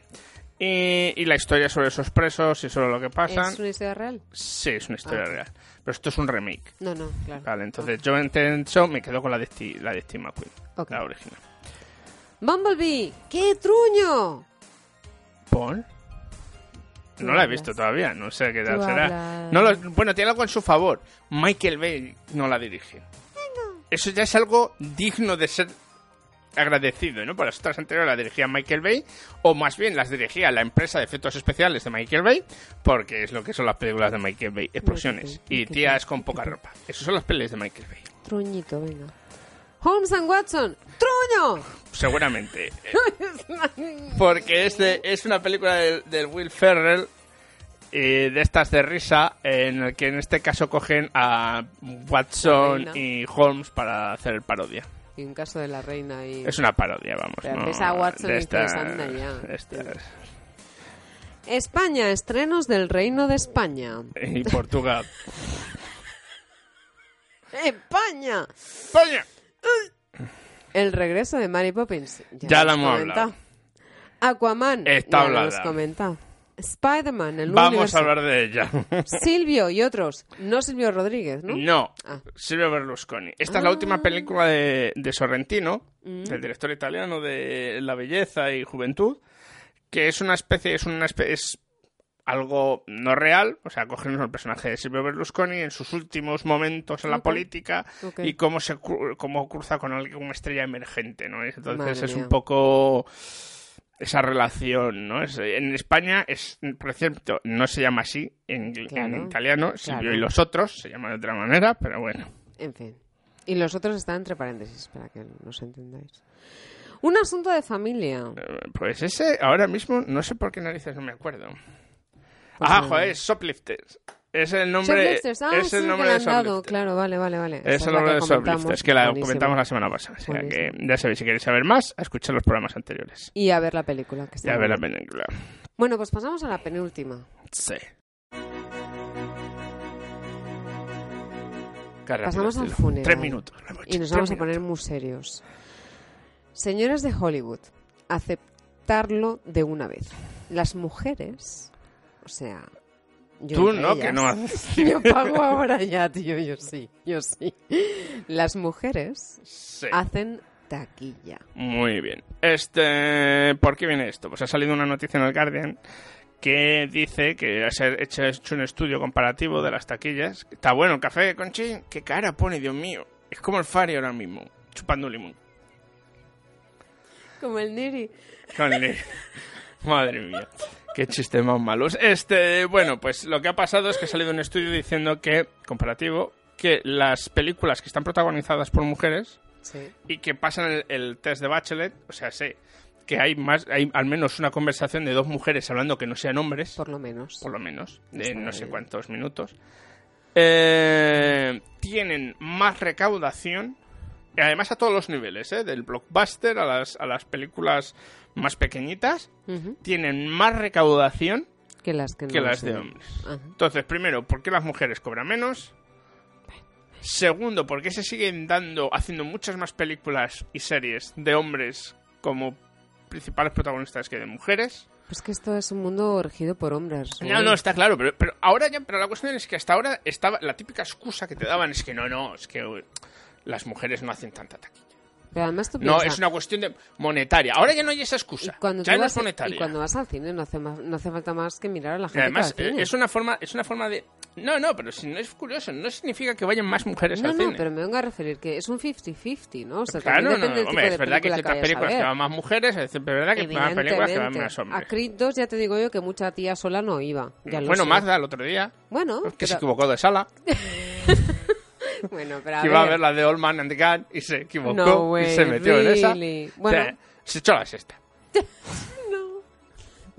Y, y la historia sobre esos presos y sobre lo que pasan. ¿Es una historia real? Sí, es una historia Ah. real. Pero esto es un remake. No, no, claro. Vale, entonces yo en me quedo con la de, Sti- la de Steve McQueen, la original. Bumblebee. ¡Qué truño! ¿Paul? No la he visto todavía, no sé qué tal será. No lo- bueno, tiene algo en su favor. Michael Bay no la dirige. Eso ya es algo digno de ser agradecido, ¿no? Por las otras anteriores la dirigía Michael Bay, o más bien las dirigía la empresa de efectos especiales de Michael Bay, porque es lo que son las películas de Michael Bay, explosiones y tías con poca ropa. Esas son las pelis de Michael Bay. Truñito, venga. Holmes and Watson. ¡Truño! Seguramente. Porque es, de- es una película del, del Will Ferrell eh, de estas de risa, en el que en este caso cogen a Watson y Holmes para hacer parodia. Un caso de la reina y... Es una parodia, vamos. Pero no, ves a Watson de ya, de esta- España, estrenos del Reino de España. y Portugal. ¡España! ¡España! El regreso de Mary Poppins. Ya la hemos hablado. Aquaman. Está ya hablada. Spider-Man, el Vamos universo. a hablar de ella. Silvio y otros. No Silvio Rodríguez, ¿no? No, Ah. Silvio Berlusconi. Esta es la última película de, de Sorrentino, Mm. del director italiano de La belleza y juventud, que es una especie, es una especie, es algo no real, o sea, cogen el personaje de Silvio Berlusconi en sus últimos momentos en la política y cómo se cómo cruza con alguien- una estrella emergente, ¿no? Entonces Madre es mía. un poco esa relación, ¿no? Es- en España es, por cierto, no se llama así en, en Claro, italiano, Silvio claro. y los otros se llaman de otra manera, pero bueno. En fin. Y los otros están entre paréntesis, para que nos entendáis. Un asunto de familia. Eh, Pues ese, ahora mismo, no sé por qué narices no me acuerdo. Pues ah, nada. joder, Shoplifters. Es el nombre, ah, es el nombre de dado. Claro, vale, vale, vale. Es el nombre de comentamos. Shoplifters, que la Buenísimo. comentamos la semana pasada. O sea que ya sabéis, si queréis saber más, a escuchar los programas anteriores. Y a ver la película. Que está Ya muy ver la película. Bueno, pues pasamos a la penúltima. Sí. Pasamos al funeral. Tres minutos. Y nos vamos a poner muy serios. Señores de Hollywood, aceptarlo de una vez. Las mujeres, o sea, yo Tú no, que no haces. Yo pago ahora ya, tío, yo sí, yo sí. Las mujeres Sí. hacen taquilla. Muy bien. Este, ¿Por qué viene esto? Pues ha salido una noticia en el Guardian que dice que se ha hecho, hecho un estudio comparativo de las taquillas. Está bueno el café, Conchi. ¿Qué cara pone, Dios mío? Es como el Fari ahora mismo, chupando un limón. Como el Niri. Con el- Madre mía, qué chiste más malos. Este, bueno, pues lo que ha pasado es que ha salido un estudio diciendo que, comparativo, que las películas que están protagonizadas por mujeres Sí. y que pasan el, el test de Bachelet, o sea, sé que hay más, hay al menos una conversación de dos mujeres hablando que no sean hombres, Por lo menos. por lo menos, de no sé cuántos minutos, eh, tienen más recaudación, además a todos los niveles, ¿eh? del blockbuster a las, a las películas más pequeñitas, tienen más recaudación Que las que, las de hombres. Entonces, primero, ¿por qué las mujeres cobran menos? Segundo, ¿por qué se siguen dando, haciendo muchas más películas y series de hombres como principales protagonistas que de mujeres? Pues que esto es un mundo regido por hombres. No, no, está claro, pero, pero ahora ya, pero la cuestión es que hasta ahora estaba la típica excusa que te daban es que no, no, es que eh, las mujeres no hacen tanta taquilla. Pero además tú No, piensas- es una cuestión de monetaria. Ahora ya no hay esa excusa. cuando ya tú no vas es a- monetaria. y cuando vas al cine no hace, más- no hace falta más que mirar a la Y gente además, que va al eh, cine. es una forma, es una forma de. No, no, pero si no es curioso, no significa que vayan más mujeres No, al no, cine. pero me vengo a referir que es un 50-50, ¿no? O sea, Claro, no, depende del hombre, tipo es verdad que hay ciertas a películas que van más mujeres, es verdad que van películas que van más A hombres. Creed 2 ya te digo yo que mucha tía sola no iba. Ya lo bueno, sé. Mazda el otro día, Bueno, que se equivocó de sala, bueno, pero a que iba a ver. la de Old Man and the Gun y se equivocó No way, y se metió en esa. Bueno. se echó la siesta.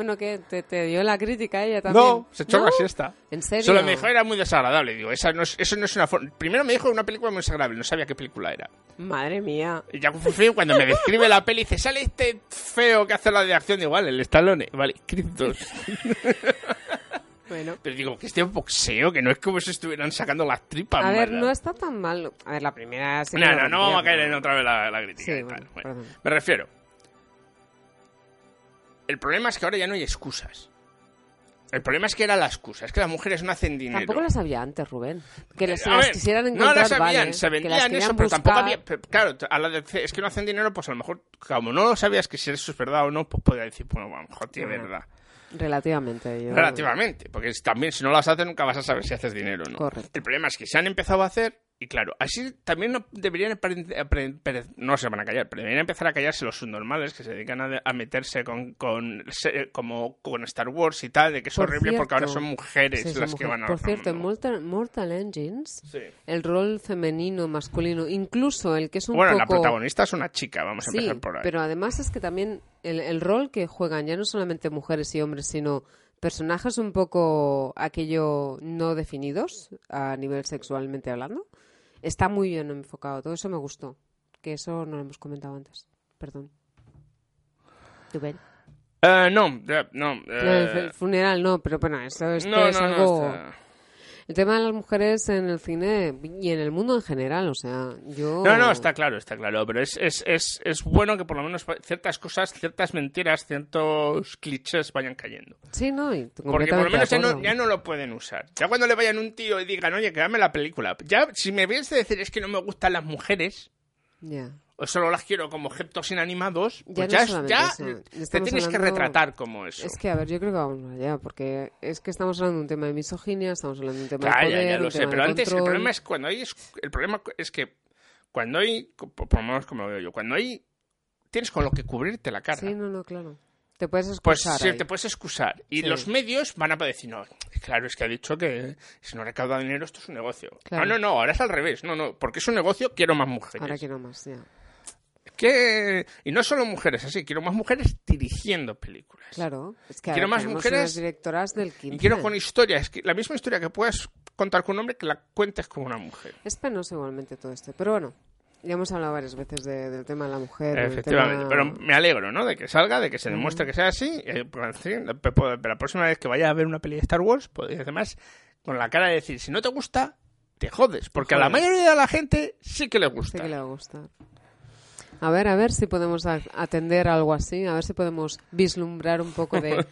Bueno, que te, te dio la crítica ella también. No, se echó ¿No? la siesta. ¿En serio? Solo me dijo era muy desagradable. Digo, esa no es, eso no es una forma. Primero me dijo una película muy desagradable, no sabía qué película era. Madre mía. Y ya cuando me describe la peli dice, sale este feo que hace la de acción igual, el Stallone. Vale, 2. Bueno. Pero digo, que este boxeo, que no es como si estuvieran sacando las tripas. A ver, no está tan mal. A ver, la primera sí No, no, no vamos a caer en otra vez la, la crítica. Sí, y bueno, tal. Bueno, perdón. me refiero. El problema es que ahora ya no hay excusas. El problema es que era la excusa, es que las mujeres no hacen dinero. Tampoco las había antes, Rubén. Que les, A las ver, quisieran no encontrar, las habían, vale, se las vendían eso, pero tampoco había. pero, claro, a la de, es que no hacen dinero, pues a lo mejor, como no lo sabías que si eso es verdad o no, pues podía decir, bueno, a lo mejor tiene Bueno, verdad. Relativamente. Yo... Relativamente, porque también si no las haces nunca vas a saber si haces dinero o no. Correcto. El problema es que se han empezado a hacer y claro, así también no deberían no se van a callar, pero deberían empezar a callarse los subnormales que se dedican a, a meterse con, con se- como con Star Wars y tal, de que es Por horrible porque ahora son mujeres sí, son las que van a Por cierto, en Mortal, Mortal Engines, Sí. el rol femenino, masculino, incluso el que es un Bueno, la protagonista es una chica, vamos a Sí, empezar por ahí. pero además es que también el, el rol que juegan ya no solamente mujeres y hombres, sino personajes un poco aquello no definidos a nivel sexualmente hablando, está muy bien enfocado. Todo eso me gustó. Que eso no lo hemos comentado antes. Perdón. Rubén. Eh, no, no. No, el, eh, el funeral no, pero bueno, eso esto no, es no, no, algo... está- El tema de las mujeres en el cine y en el mundo en general, o sea, yo... No, no, está claro, está claro, pero es, es, es, es bueno que por lo menos ciertas cosas, ciertas mentiras, ciertos clichés vayan cayendo. Sí, no, y Porque por lo menos ya no, ya no lo pueden usar. Ya cuando le vayan un tío y digan, oye, que dame la película. Ya, si me vienes a decir es que no me gustan las mujeres, Ya. Solo las quiero como objetos inanimados, Ya pues no ya, es- solamente ya eso, te tienes que retratar como eso. Es que, a ver, yo creo que vamos allá, porque es que estamos hablando de un tema de misoginia, estamos hablando de un tema Ya, de poder, ya un lo sé, tema pero de antes el problema es cuando hay... El problema es que cuando hay... Por lo menos como lo veo yo, cuando hay... Tienes con lo que cubrirte la cara. Sí, no, no, claro. Te puedes Pues excusar sí, ahí. te puedes excusar. Y Sí. los medios van a decir, no, claro, es que ha dicho que si no recauda dinero esto es un negocio. Claro. No, no, no, ahora es al revés. No, no, porque es un negocio, quiero más mujeres. Ahora quiero más, ya. Que... Y no solo mujeres así, quiero más mujeres dirigiendo películas. Claro. Es que Quiero más mujeres directoras del 15. Y quiero con historias, que la misma historia que puedas contar con un hombre, que la cuentes con una mujer. Es penoso igualmente todo esto, pero bueno. Ya hemos hablado varias veces de- del tema de la mujer. Efectivamente, tema- pero me alegro, ¿no? De que salga, de que se demuestre que sea así. eh, pues, sí, pe- la próxima vez que vaya a ver una peli de Star Wars, podéis además con la cara de decir, si no te gusta, te jodes. Porque a la mayoría de la gente sí que le Sí gusta. que le va a ver, a ver si podemos atender algo así, a ver si podemos vislumbrar un poco de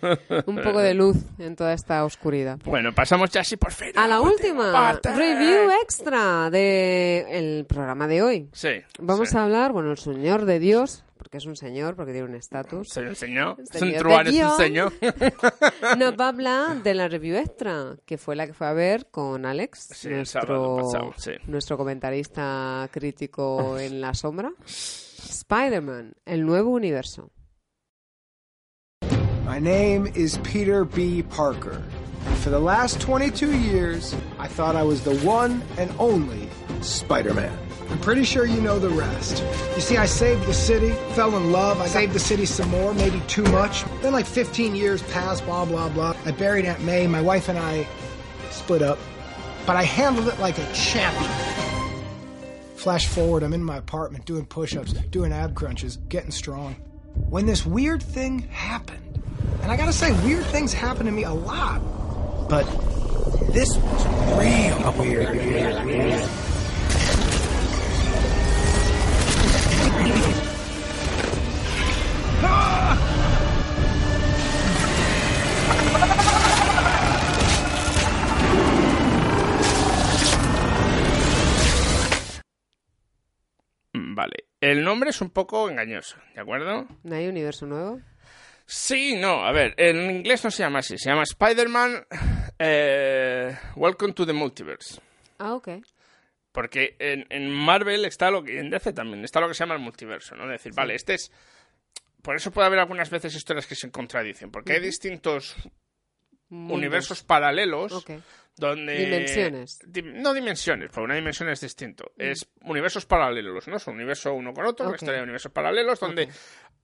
un poco de luz en toda esta oscuridad. Bueno, pasamos ya así por fin. A la última parte. review extra de el programa de hoy. Sí. Vamos sí. a hablar, bueno, el señor de Dios, porque es un señor, porque tiene un estatus. Se lo enseñó. Es un Señor truán, es un señor. Nos va a hablar de la review extra, que fue la que fue a ver con Alex, Sí, nuestro, pasado, sí. nuestro comentarista crítico en la sombra. Spider-Man, el nuevo universo. My name is Peter B. Parker. And for the last 22 years, I thought I was the one and only Spider Man. I'm pretty sure you know the rest. You see, I saved the city, fell in love, I saved the city some more, maybe too much. Then, like 15 years passed, blah, blah, blah. I buried Aunt May, my wife and I split up. But I handled it like a champion. Flash forward, I'm in my apartment doing push ups, doing ab crunches, getting strong. When this weird thing happened, and I gotta say, weird things happen to me a lot, but this was real weird. Mm, Vale. El nombre es un poco engañoso, ¿de acuerdo? ¿No hay universo nuevo? Sí, no, a ver, en inglés no se llama así, se llama Spider-Man eh, Welcome to the Multiverse. Ah, ok. Porque en, en Marvel está lo que, en DC también, está lo que se llama el multiverso, ¿no? Es decir, vale, este es... Por eso puede haber algunas veces historias que se contradicen, porque hay distintos Mundos. universos paralelos donde... Dimensiones. Di- no dimensiones, porque una dimensión es distinto. Es universos paralelos, ¿no? Son universo uno con otro, Ok. una historia de universos paralelos, donde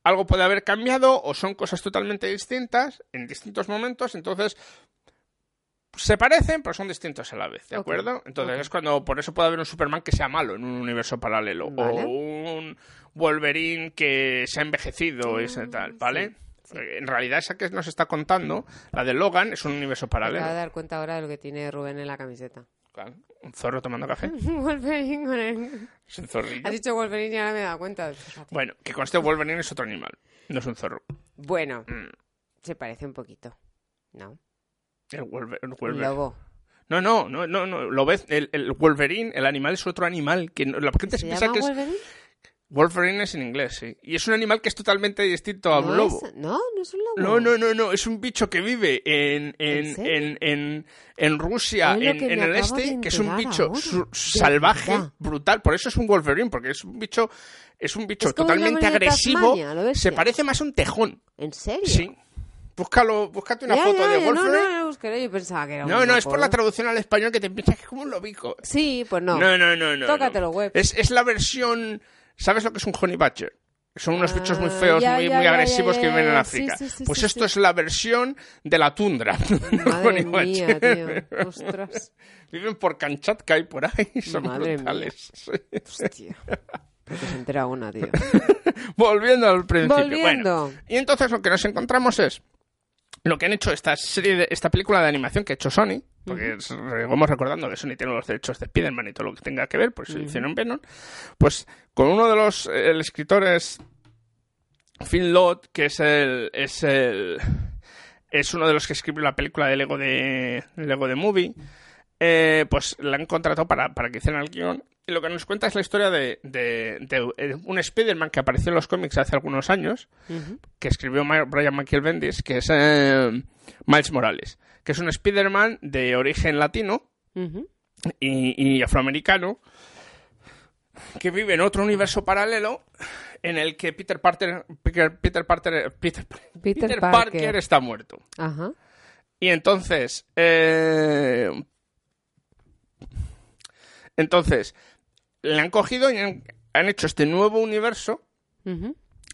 algo puede haber cambiado o son cosas totalmente distintas en distintos momentos, entonces se parecen, pero son distintos a la vez, ¿de acuerdo? Entonces es cuando por eso puede haber un Superman que sea malo en un universo paralelo Vale. o un Wolverine que se ha envejecido y Ah, ese tal, ¿vale? En realidad esa que nos está contando, la de Logan, es un universo Me paralelo. acabo de dar cuenta ahora de lo que tiene Rubén en la camiseta. Claro, Un zorro tomando café. Wolverine con el- Es un zorrillo. Has dicho Wolverine y ahora me he dado cuenta. Fíjate. Bueno, que conste Wolverine es otro animal, no es un zorro. Bueno, Mm. se parece un poquito. ¿No? El Wolver- lobo. No, no, no, no, no. Lo ves, el, el Wolverine, el animal es otro animal que no- la gente se ¿Se piensa que es Wolverine? Wolverine es en inglés, sí. Y es un animal que es totalmente distinto a un ¿No lobo. es- No, no es un lobo. No, no, no, no, es un bicho que vive en, en, ¿En en, en, Rusia, en, el este, que es un bicho ahora. salvaje, brutal. Por eso es un Wolverine, porque es un bicho, es un bicho Es totalmente agresivo. Tasmania. Se parece más a un tejón. ¿En serio? Sí. Búscalo, búscate una Ya, foto ya, de ya, no, no, no, buscaré, yo pensaba que era un No, no, es por la traducción al español que te piensas que es como un lobico. Sí, pues no. No, no, no, no. Tócatelo, web. Es, es la versión. ¿Sabes lo que es un honey badger? Son unos Ah, bichos muy feos, ya, muy, ya, muy ya, agresivos que viven en. África. Sí, sí, sí, pues esto es la versión de la tundra. Madre mía, tío. Ostras. Viven por Kamchatka y por ahí. Son Madre brutales. Sí. Hostia. Porque se entera una, tío. Volviendo al principio. Volviendo. Bueno, y entonces lo que nos encontramos es lo que han hecho esta serie, de, esta película de animación que ha hecho Sony, porque vamos recordando que Sony tiene los derechos de Spider-Man y todo lo que tenga que ver, por eso Ujú. hicieron Venom, pues con uno de los el escritores Phil Lott, que es el es el es uno de los que escribió la película de Lego de Lego de Movie, eh, pues la han contratado para, para que hicieran el guion. Y lo que nos cuenta es la historia de, de- de, eh, un Spider-Man que apareció en los cómics hace algunos años, que escribió Brian Michael Bendis, que es eh, Miles Morales, que es un Spider-Man de origen latino y, y afroamericano que vive en otro universo paralelo en el que Peter Parker Peter, Peter Parker Peter, Peter Peter Parker. Parker está muerto. Ajá. Y entonces, eh, entonces, le han cogido y han, han hecho este nuevo universo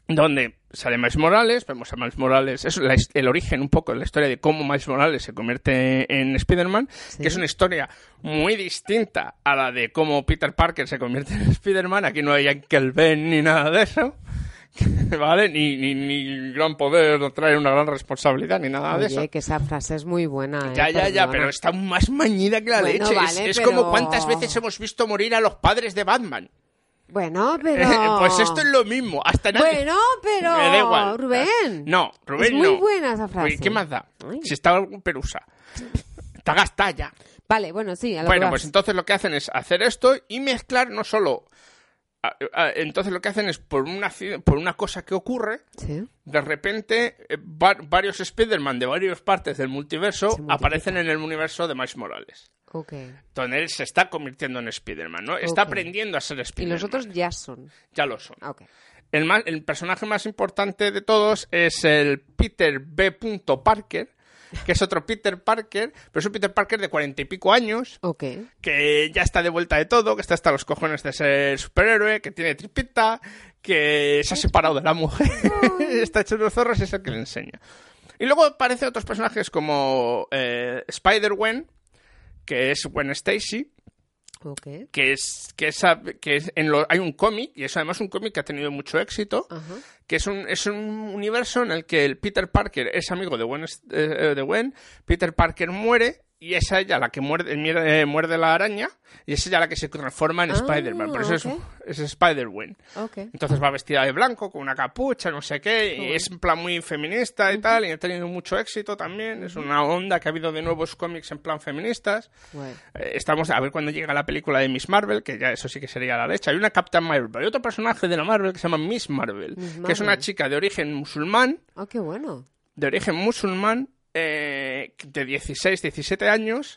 donde sale Miles Morales, vemos a Miles Morales, es la el origen un poco de la historia de cómo Miles Morales se convierte en Spider-Man, que es una historia muy distinta a la de cómo Peter Parker se convierte en Spider-Man, aquí no hay Uncle Ben ni nada de eso, ¿vale? Ni, ni, ni gran poder no trae una gran responsabilidad ni nada de eso. Que esa frase es muy buena. ¿eh? Ya, ya, ya, Perdona. pero está más mañida que la Bueno, leche. Es- vale, es pero- como cuántas veces hemos visto morir a los padres de Batman. Bueno, pero... pues esto es lo mismo. Hasta nadie... Bueno, pero... Me da igual. Rubén. No, Rubén Es muy no. buena esa frase. ¿Qué más da? Ay. Si está algún perusa. Está gastada ya. Vale, bueno, sí, a lo Bueno, que pues entonces lo que hacen es hacer esto y mezclar no solo... a- a- Entonces lo que hacen es por una, por una cosa que ocurre, Sí. de repente eh, va- varios Spider-Man de varias partes del multiverso aparecen en el universo de Miles Morales. Ok. Donde él se está convirtiendo en Spider-Man, ¿no? Está aprendiendo a ser Y Spider-Man. los otros ya son. Ya lo son. Ah, ok. El, más- el personaje más importante de todos es el Peter B. Parker, que es otro Peter Parker, pero es un Peter Parker de cuarenta y pico años, Ok. que ya está de vuelta de todo, que está hasta los cojones de ser superhéroe, que tiene tripita, que se ha separado de la mujer, está hecho unos zorros y es el que le enseña. Y luego aparecen otros personajes como eh, Spider-Gwen, que es Gwen Stacy, Que es. Que es, que es en lo, hay un cómic y es además un cómic que ha tenido mucho éxito que es un, es un universo en el que el Peter Parker es amigo de Gwen, eh, de Gwen Peter Parker muere y es ella la que muerde, eh, muerde la araña y es ella la que se transforma en Ah, Spider-Man por eso es- ok. es, Spider-Gwen Ok. entonces va vestida de blanco con una capucha no sé qué y es en plan muy feminista y tal y ha tenido mucho éxito también es una onda que ha habido de nuevos cómics en plan feministas Bueno. eh, estamos a ver cuando llega la película de Miss Marvel, que ya eso sí que sería la leche. Hay una Captain Marvel, pero hay otro personaje de la Marvel que se llama Miss Marvel, Miss que es una chica de origen musulmán, Ah, qué bueno. de origen musulmán, eh, de 16, 17 años,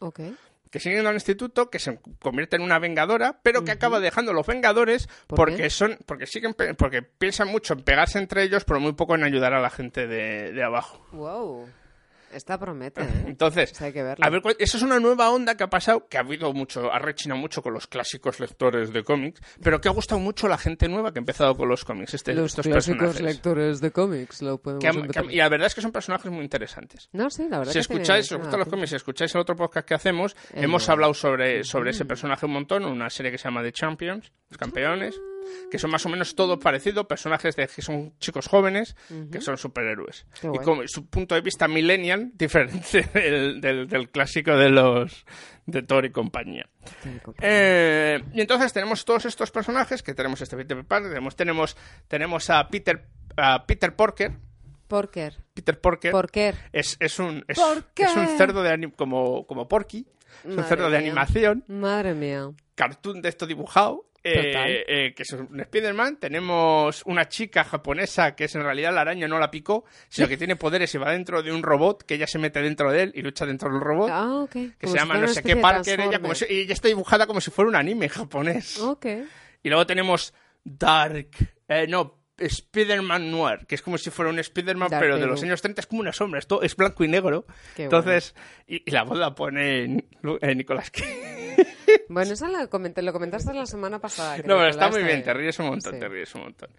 que sigue al instituto, que se convierte en una vengadora, pero que acaba dejando los vengadores ¿Por porque qué? son, porque siguen, porque piensan mucho en pegarse entre ellos, pero muy poco en ayudar a la gente de, de abajo. Wow. Esta promete, ¿eh? Entonces, Esta hay que verla. a ver, cuál- eso es una nueva onda que ha pasado, que ha habido mucho, ha rechinado mucho con los clásicos lectores de cómics, pero que ha gustado mucho a la gente nueva que ha empezado con los cómics, este, Los estos clásicos personajes. lectores de cómics lo podemos Que y la verdad es que son personajes muy interesantes. No, sí, la verdad Si que escucháis, tiene os gustan los cómics, si escucháis el otro podcast que hacemos, El hemos hablado sobre, sobre ese personaje un montón, una serie que se llama The Champions, los campeones, que son más o menos todo parecido, personajes de que son chicos jóvenes, que son superhéroes. Qué Y como su punto de vista millennial, diferente del, del- del clásico de los de Thor y compañía. Eh, y entonces tenemos todos estos personajes, que tenemos este Peter Parker, tenemos, tenemos, tenemos a Peter, a Peter Porker, Porker. Peter Porker. Porker. Es, es un es, Porker. es un cerdo de anim- como, como Porky. Es un cerdo de animación, Madre mía. cartoon de esto dibujado. Eh, eh, que es un Spider-Man. Tenemos una chica japonesa que es en realidad la araña no la picó, sino que tiene poderes y va dentro de un robot que ella se mete dentro de él y lucha dentro del robot. Ah, ok. que Como se llama no sé qué Parker, ella, como Transformer. si- y ella está dibujada como si fuera un anime japonés. Y luego tenemos Dark, eh, no, Spider-Man Noir, que es como si fuera un Spider-Man, Dark pero de los años 30 es como una sombra, esto es blanco y negro. Qué Entonces, y, y la voz la pone Lu- eh, Nicolás. Bueno, esa la comenté, lo comentaste la semana pasada. No, pero está muy bien, te ríes un montón, Sí. te ríes un montón.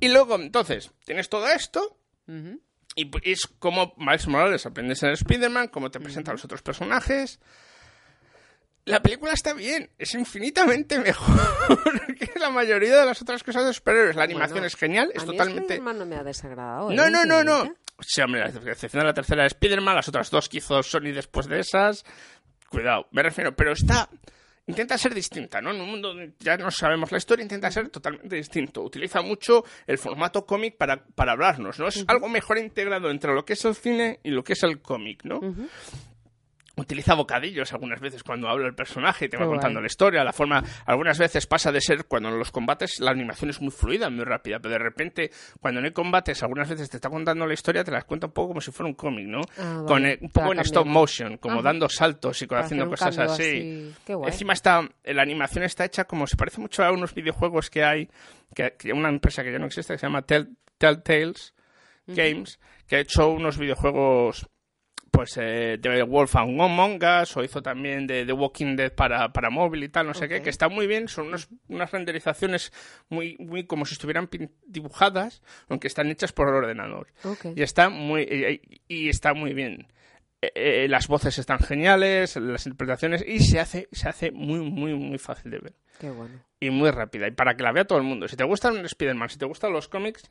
Y luego, entonces, tienes todo esto, y pues, es como Miles Morales aprende a ser Spider-Man, cómo te presenta a los otros personajes. La película está bien, es infinitamente mejor que la mayoría de las otras cosas de superhéroes. La animación Bueno, es genial, es a mí totalmente... Spider-Man no me ha desagradado. ¿eh? No, no, no, no. últimamente. Sí, hombre, la excepción de la tercera es Spider-Man, las otras dos que hizo Sony después de esas. Cuidado, me refiero, pero está. Intenta ser distinta, ¿no? En un mundo donde ya no sabemos la historia, intenta ser totalmente distinto. Utiliza mucho el formato cómic para, para hablarnos, ¿no? Es algo mejor integrado entre lo que es el cine y lo que es el cómic, ¿no? Utiliza bocadillos algunas veces cuando habla el personaje y te va Qué contando guay. la historia. La forma, algunas veces pasa de ser cuando en los combates la animación es muy fluida, muy rápida, pero de repente cuando no hay combates, algunas veces te está contando la historia, te las cuenta un poco como si fuera un cómic, ¿no? Ah, Con vale. eh, un poco Para en stop motion, como Ajá. dando saltos y Para haciendo cosas así. así. Qué guay. Encima está, la animación está hecha como se parece mucho a unos videojuegos que hay, que, que una empresa que ya no existe, que se llama Tell- Telltales Games, que ha hecho unos videojuegos pues eh, de Wolf and Among Us o hizo también de The Walking Dead para, para móvil y tal, no sé qué, que está muy bien, son unos- unas renderizaciones muy, muy como si estuvieran dibujadas, aunque están hechas por ordenador. Ok. Y está muy, y, y está muy bien. Eh, eh, las voces están geniales, las interpretaciones, y se hace, se hace muy, muy, muy fácil de ver. Qué bueno. Y muy rápida. Y para que la vea todo el mundo. Si te gustan Spider-Man, si te gustan los cómics,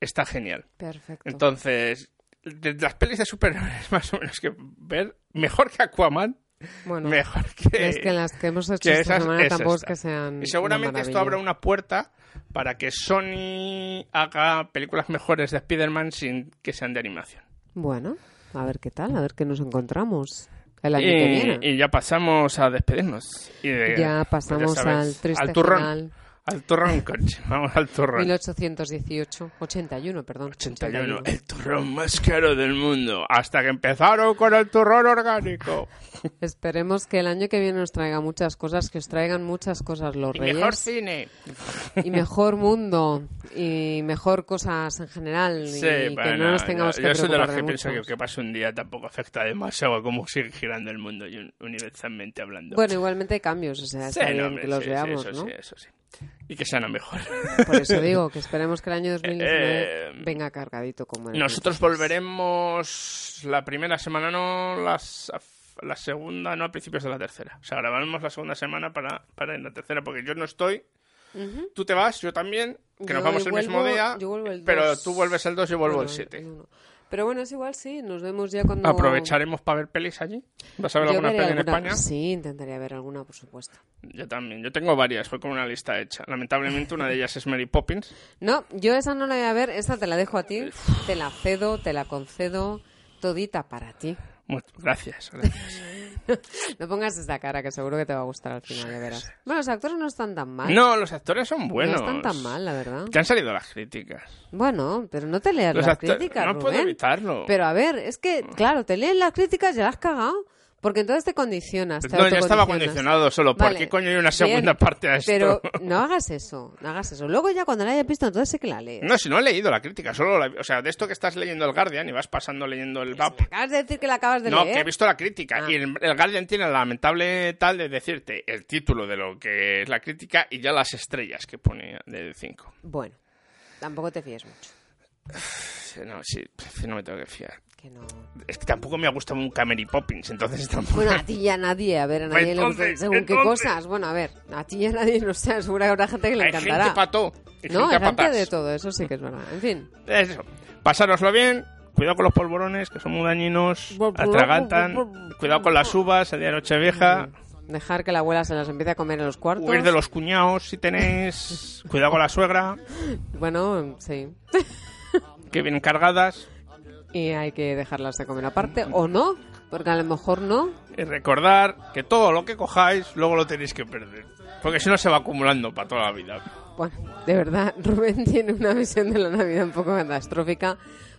está genial. Perfecto. Entonces, de las pelis de superhéroes, más o menos que ver, mejor que Aquaman, Bueno, mejor que. es que las que hemos hecho que esta esas- semana es tampoco es que sean Y seguramente esto abre una puerta para que Sony haga películas mejores de Spider-Man sin que sean de animación. Bueno, a ver qué tal, a ver qué nos encontramos el año y, que viene. y ya pasamos a despedirnos. Y de- Ya pues pasamos sabes, al triste al turrón. final. Al turrón, coche. Vamos al turrón. 1818, 81, perdón. 81, el turrón más caro del mundo. Hasta que empezaron con el turrón orgánico. Esperemos que el año que viene nos traiga muchas cosas, que os traigan muchas cosas los Y reyes. mejor cine. y mejor mundo y mejor cosas en general Sí, y que bueno, no nos tengamos yo, que yo soy de los que pienso que que pase un día tampoco afecta demasiado a cómo sigue girando el mundo universalmente hablando. Bueno, igualmente hay cambios, o sea, Sí, está no, bien que los sí, sí, veamos, eso ¿no? sí, eso sí. Y que sean a mejor. Por eso digo que esperemos que el año 2019 Eh, venga cargadito como el Nosotros volveremos la primera semana, no las, la segunda, no a principios de la tercera. O sea, grabaremos la segunda semana para, para en la tercera, porque yo no estoy. Ujú. Tú te vas, yo también, que Yo nos vamos el mismo vuelvo- día. yo vuelvo el pero 2. tú vuelves el 2 y yo vuelvo Bueno, el 7. el uno. Pero bueno, es igual, sí, nos vemos ya cuando... Aprovecharemos para ver pelis allí. ¿Vas a ver Yo alguna peli en España? Sí, intentaría ver alguna, por supuesto. Yo también. Yo tengo varias, fue con una lista hecha. Lamentablemente una de ellas es Mary Poppins. No, yo esa no la voy a ver, esa te la dejo a ti, te la cedo, te la concedo, todita para ti. Mu- Gracias, gracias. No pongas esa cara, que seguro que te va a gustar al final, ya verás. Bueno, los actores no están tan mal. No, los actores son buenos. No están tan mal, la verdad. Que han salido las críticas. Bueno, pero no te leas Los las críticas, no puedo Rubén. evitarlo. Pero a ver, es que, claro, te lees las críticas y ya las has cagado. Porque entonces te condicionas. te No, ya estaba condicionado solo. ¿Por Vale, qué coño hay una segunda bien, parte a esto? Pero no hagas eso, no hagas eso. Luego ya cuando la hayas visto, entonces sí que la lees. No, si no he leído la crítica, solo la- o sea, de esto que estás leyendo el Guardian y vas pasando leyendo el VAP. Acabas de decir que la acabas de No, leer. que he visto la crítica. Ah. Y el, el Guardian tiene la lamentable tal de decirte el título de lo que es la crítica y ya las estrellas que pone de 5. Bueno, tampoco te fíes mucho. No, sí, no me tengo que fiar. Que no. Es que tampoco me ha gustado nunca Mary Poppins, entonces tampoco. Bueno, a ti y a nadie, a ver, a nadie le gusta Entonces, según qué entonces. cosas. Bueno, a ver, a ti y a nadie, no sé, seguro que habrá gente que le Hay encantará. gente pato. y no, gente hay gente de todo, eso sí que es verdad. En fin, Eso. Pasároslo bien. Cuidado con los polvorones, que son muy dañinos. Atragantan. Cuidado con las uvas el día de Nochevieja. dejar que la abuela se las empiece a comer en los cuartos. Huir de los cuñados si tenéis. Cuidado con la suegra, Bueno, sí. que vienen cargadas. Y hay que dejarlas de comer aparte, o no, porque a lo mejor no. Y recordar que todo lo que cojáis, luego lo tenéis que perder. Porque si no se va acumulando para toda la vida. Bueno, de verdad, Rubén tiene una visión de la Navidad un poco catastrófica.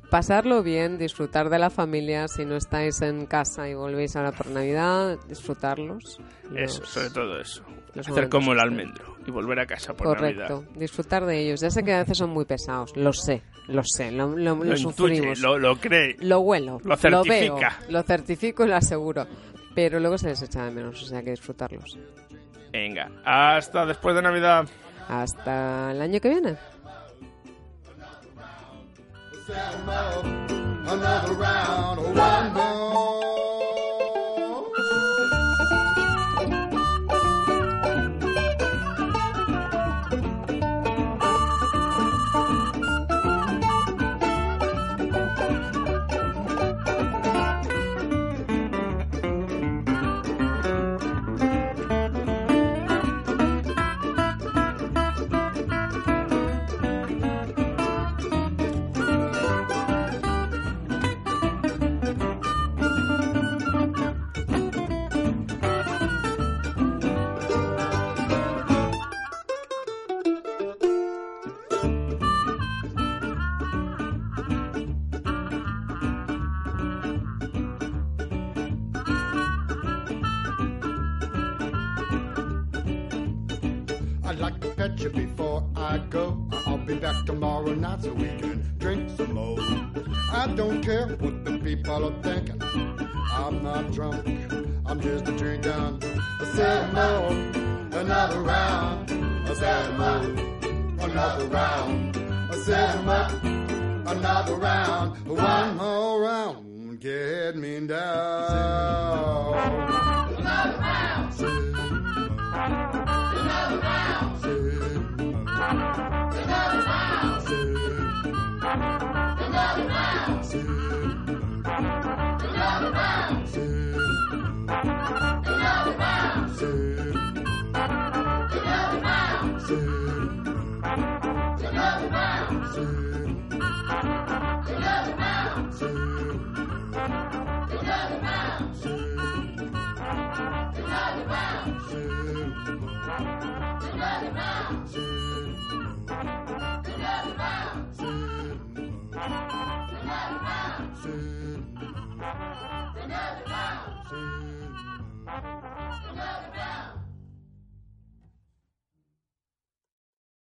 Pasarlo bien, disfrutar de la familia. Si no estáis en casa y volvéis ahora por Navidad, disfrutarlos. Eso, Los- sobre todo eso. Los Hacer como el almendro y volver a casa por Correcto, Navidad. disfrutar de ellos. Ya sé que a veces son muy pesados, lo sé, lo sé, lo, lo, lo Lo intuye, sufrimos. lo, lo cree. Lo huelo, Lo certifica. veo, lo certifico y lo aseguro. Pero luego se les echa de menos, o sea que disfrutarlos. Venga, hasta después de Navidad. Hasta el año que viene. Another round one drive around. Another round. Another round.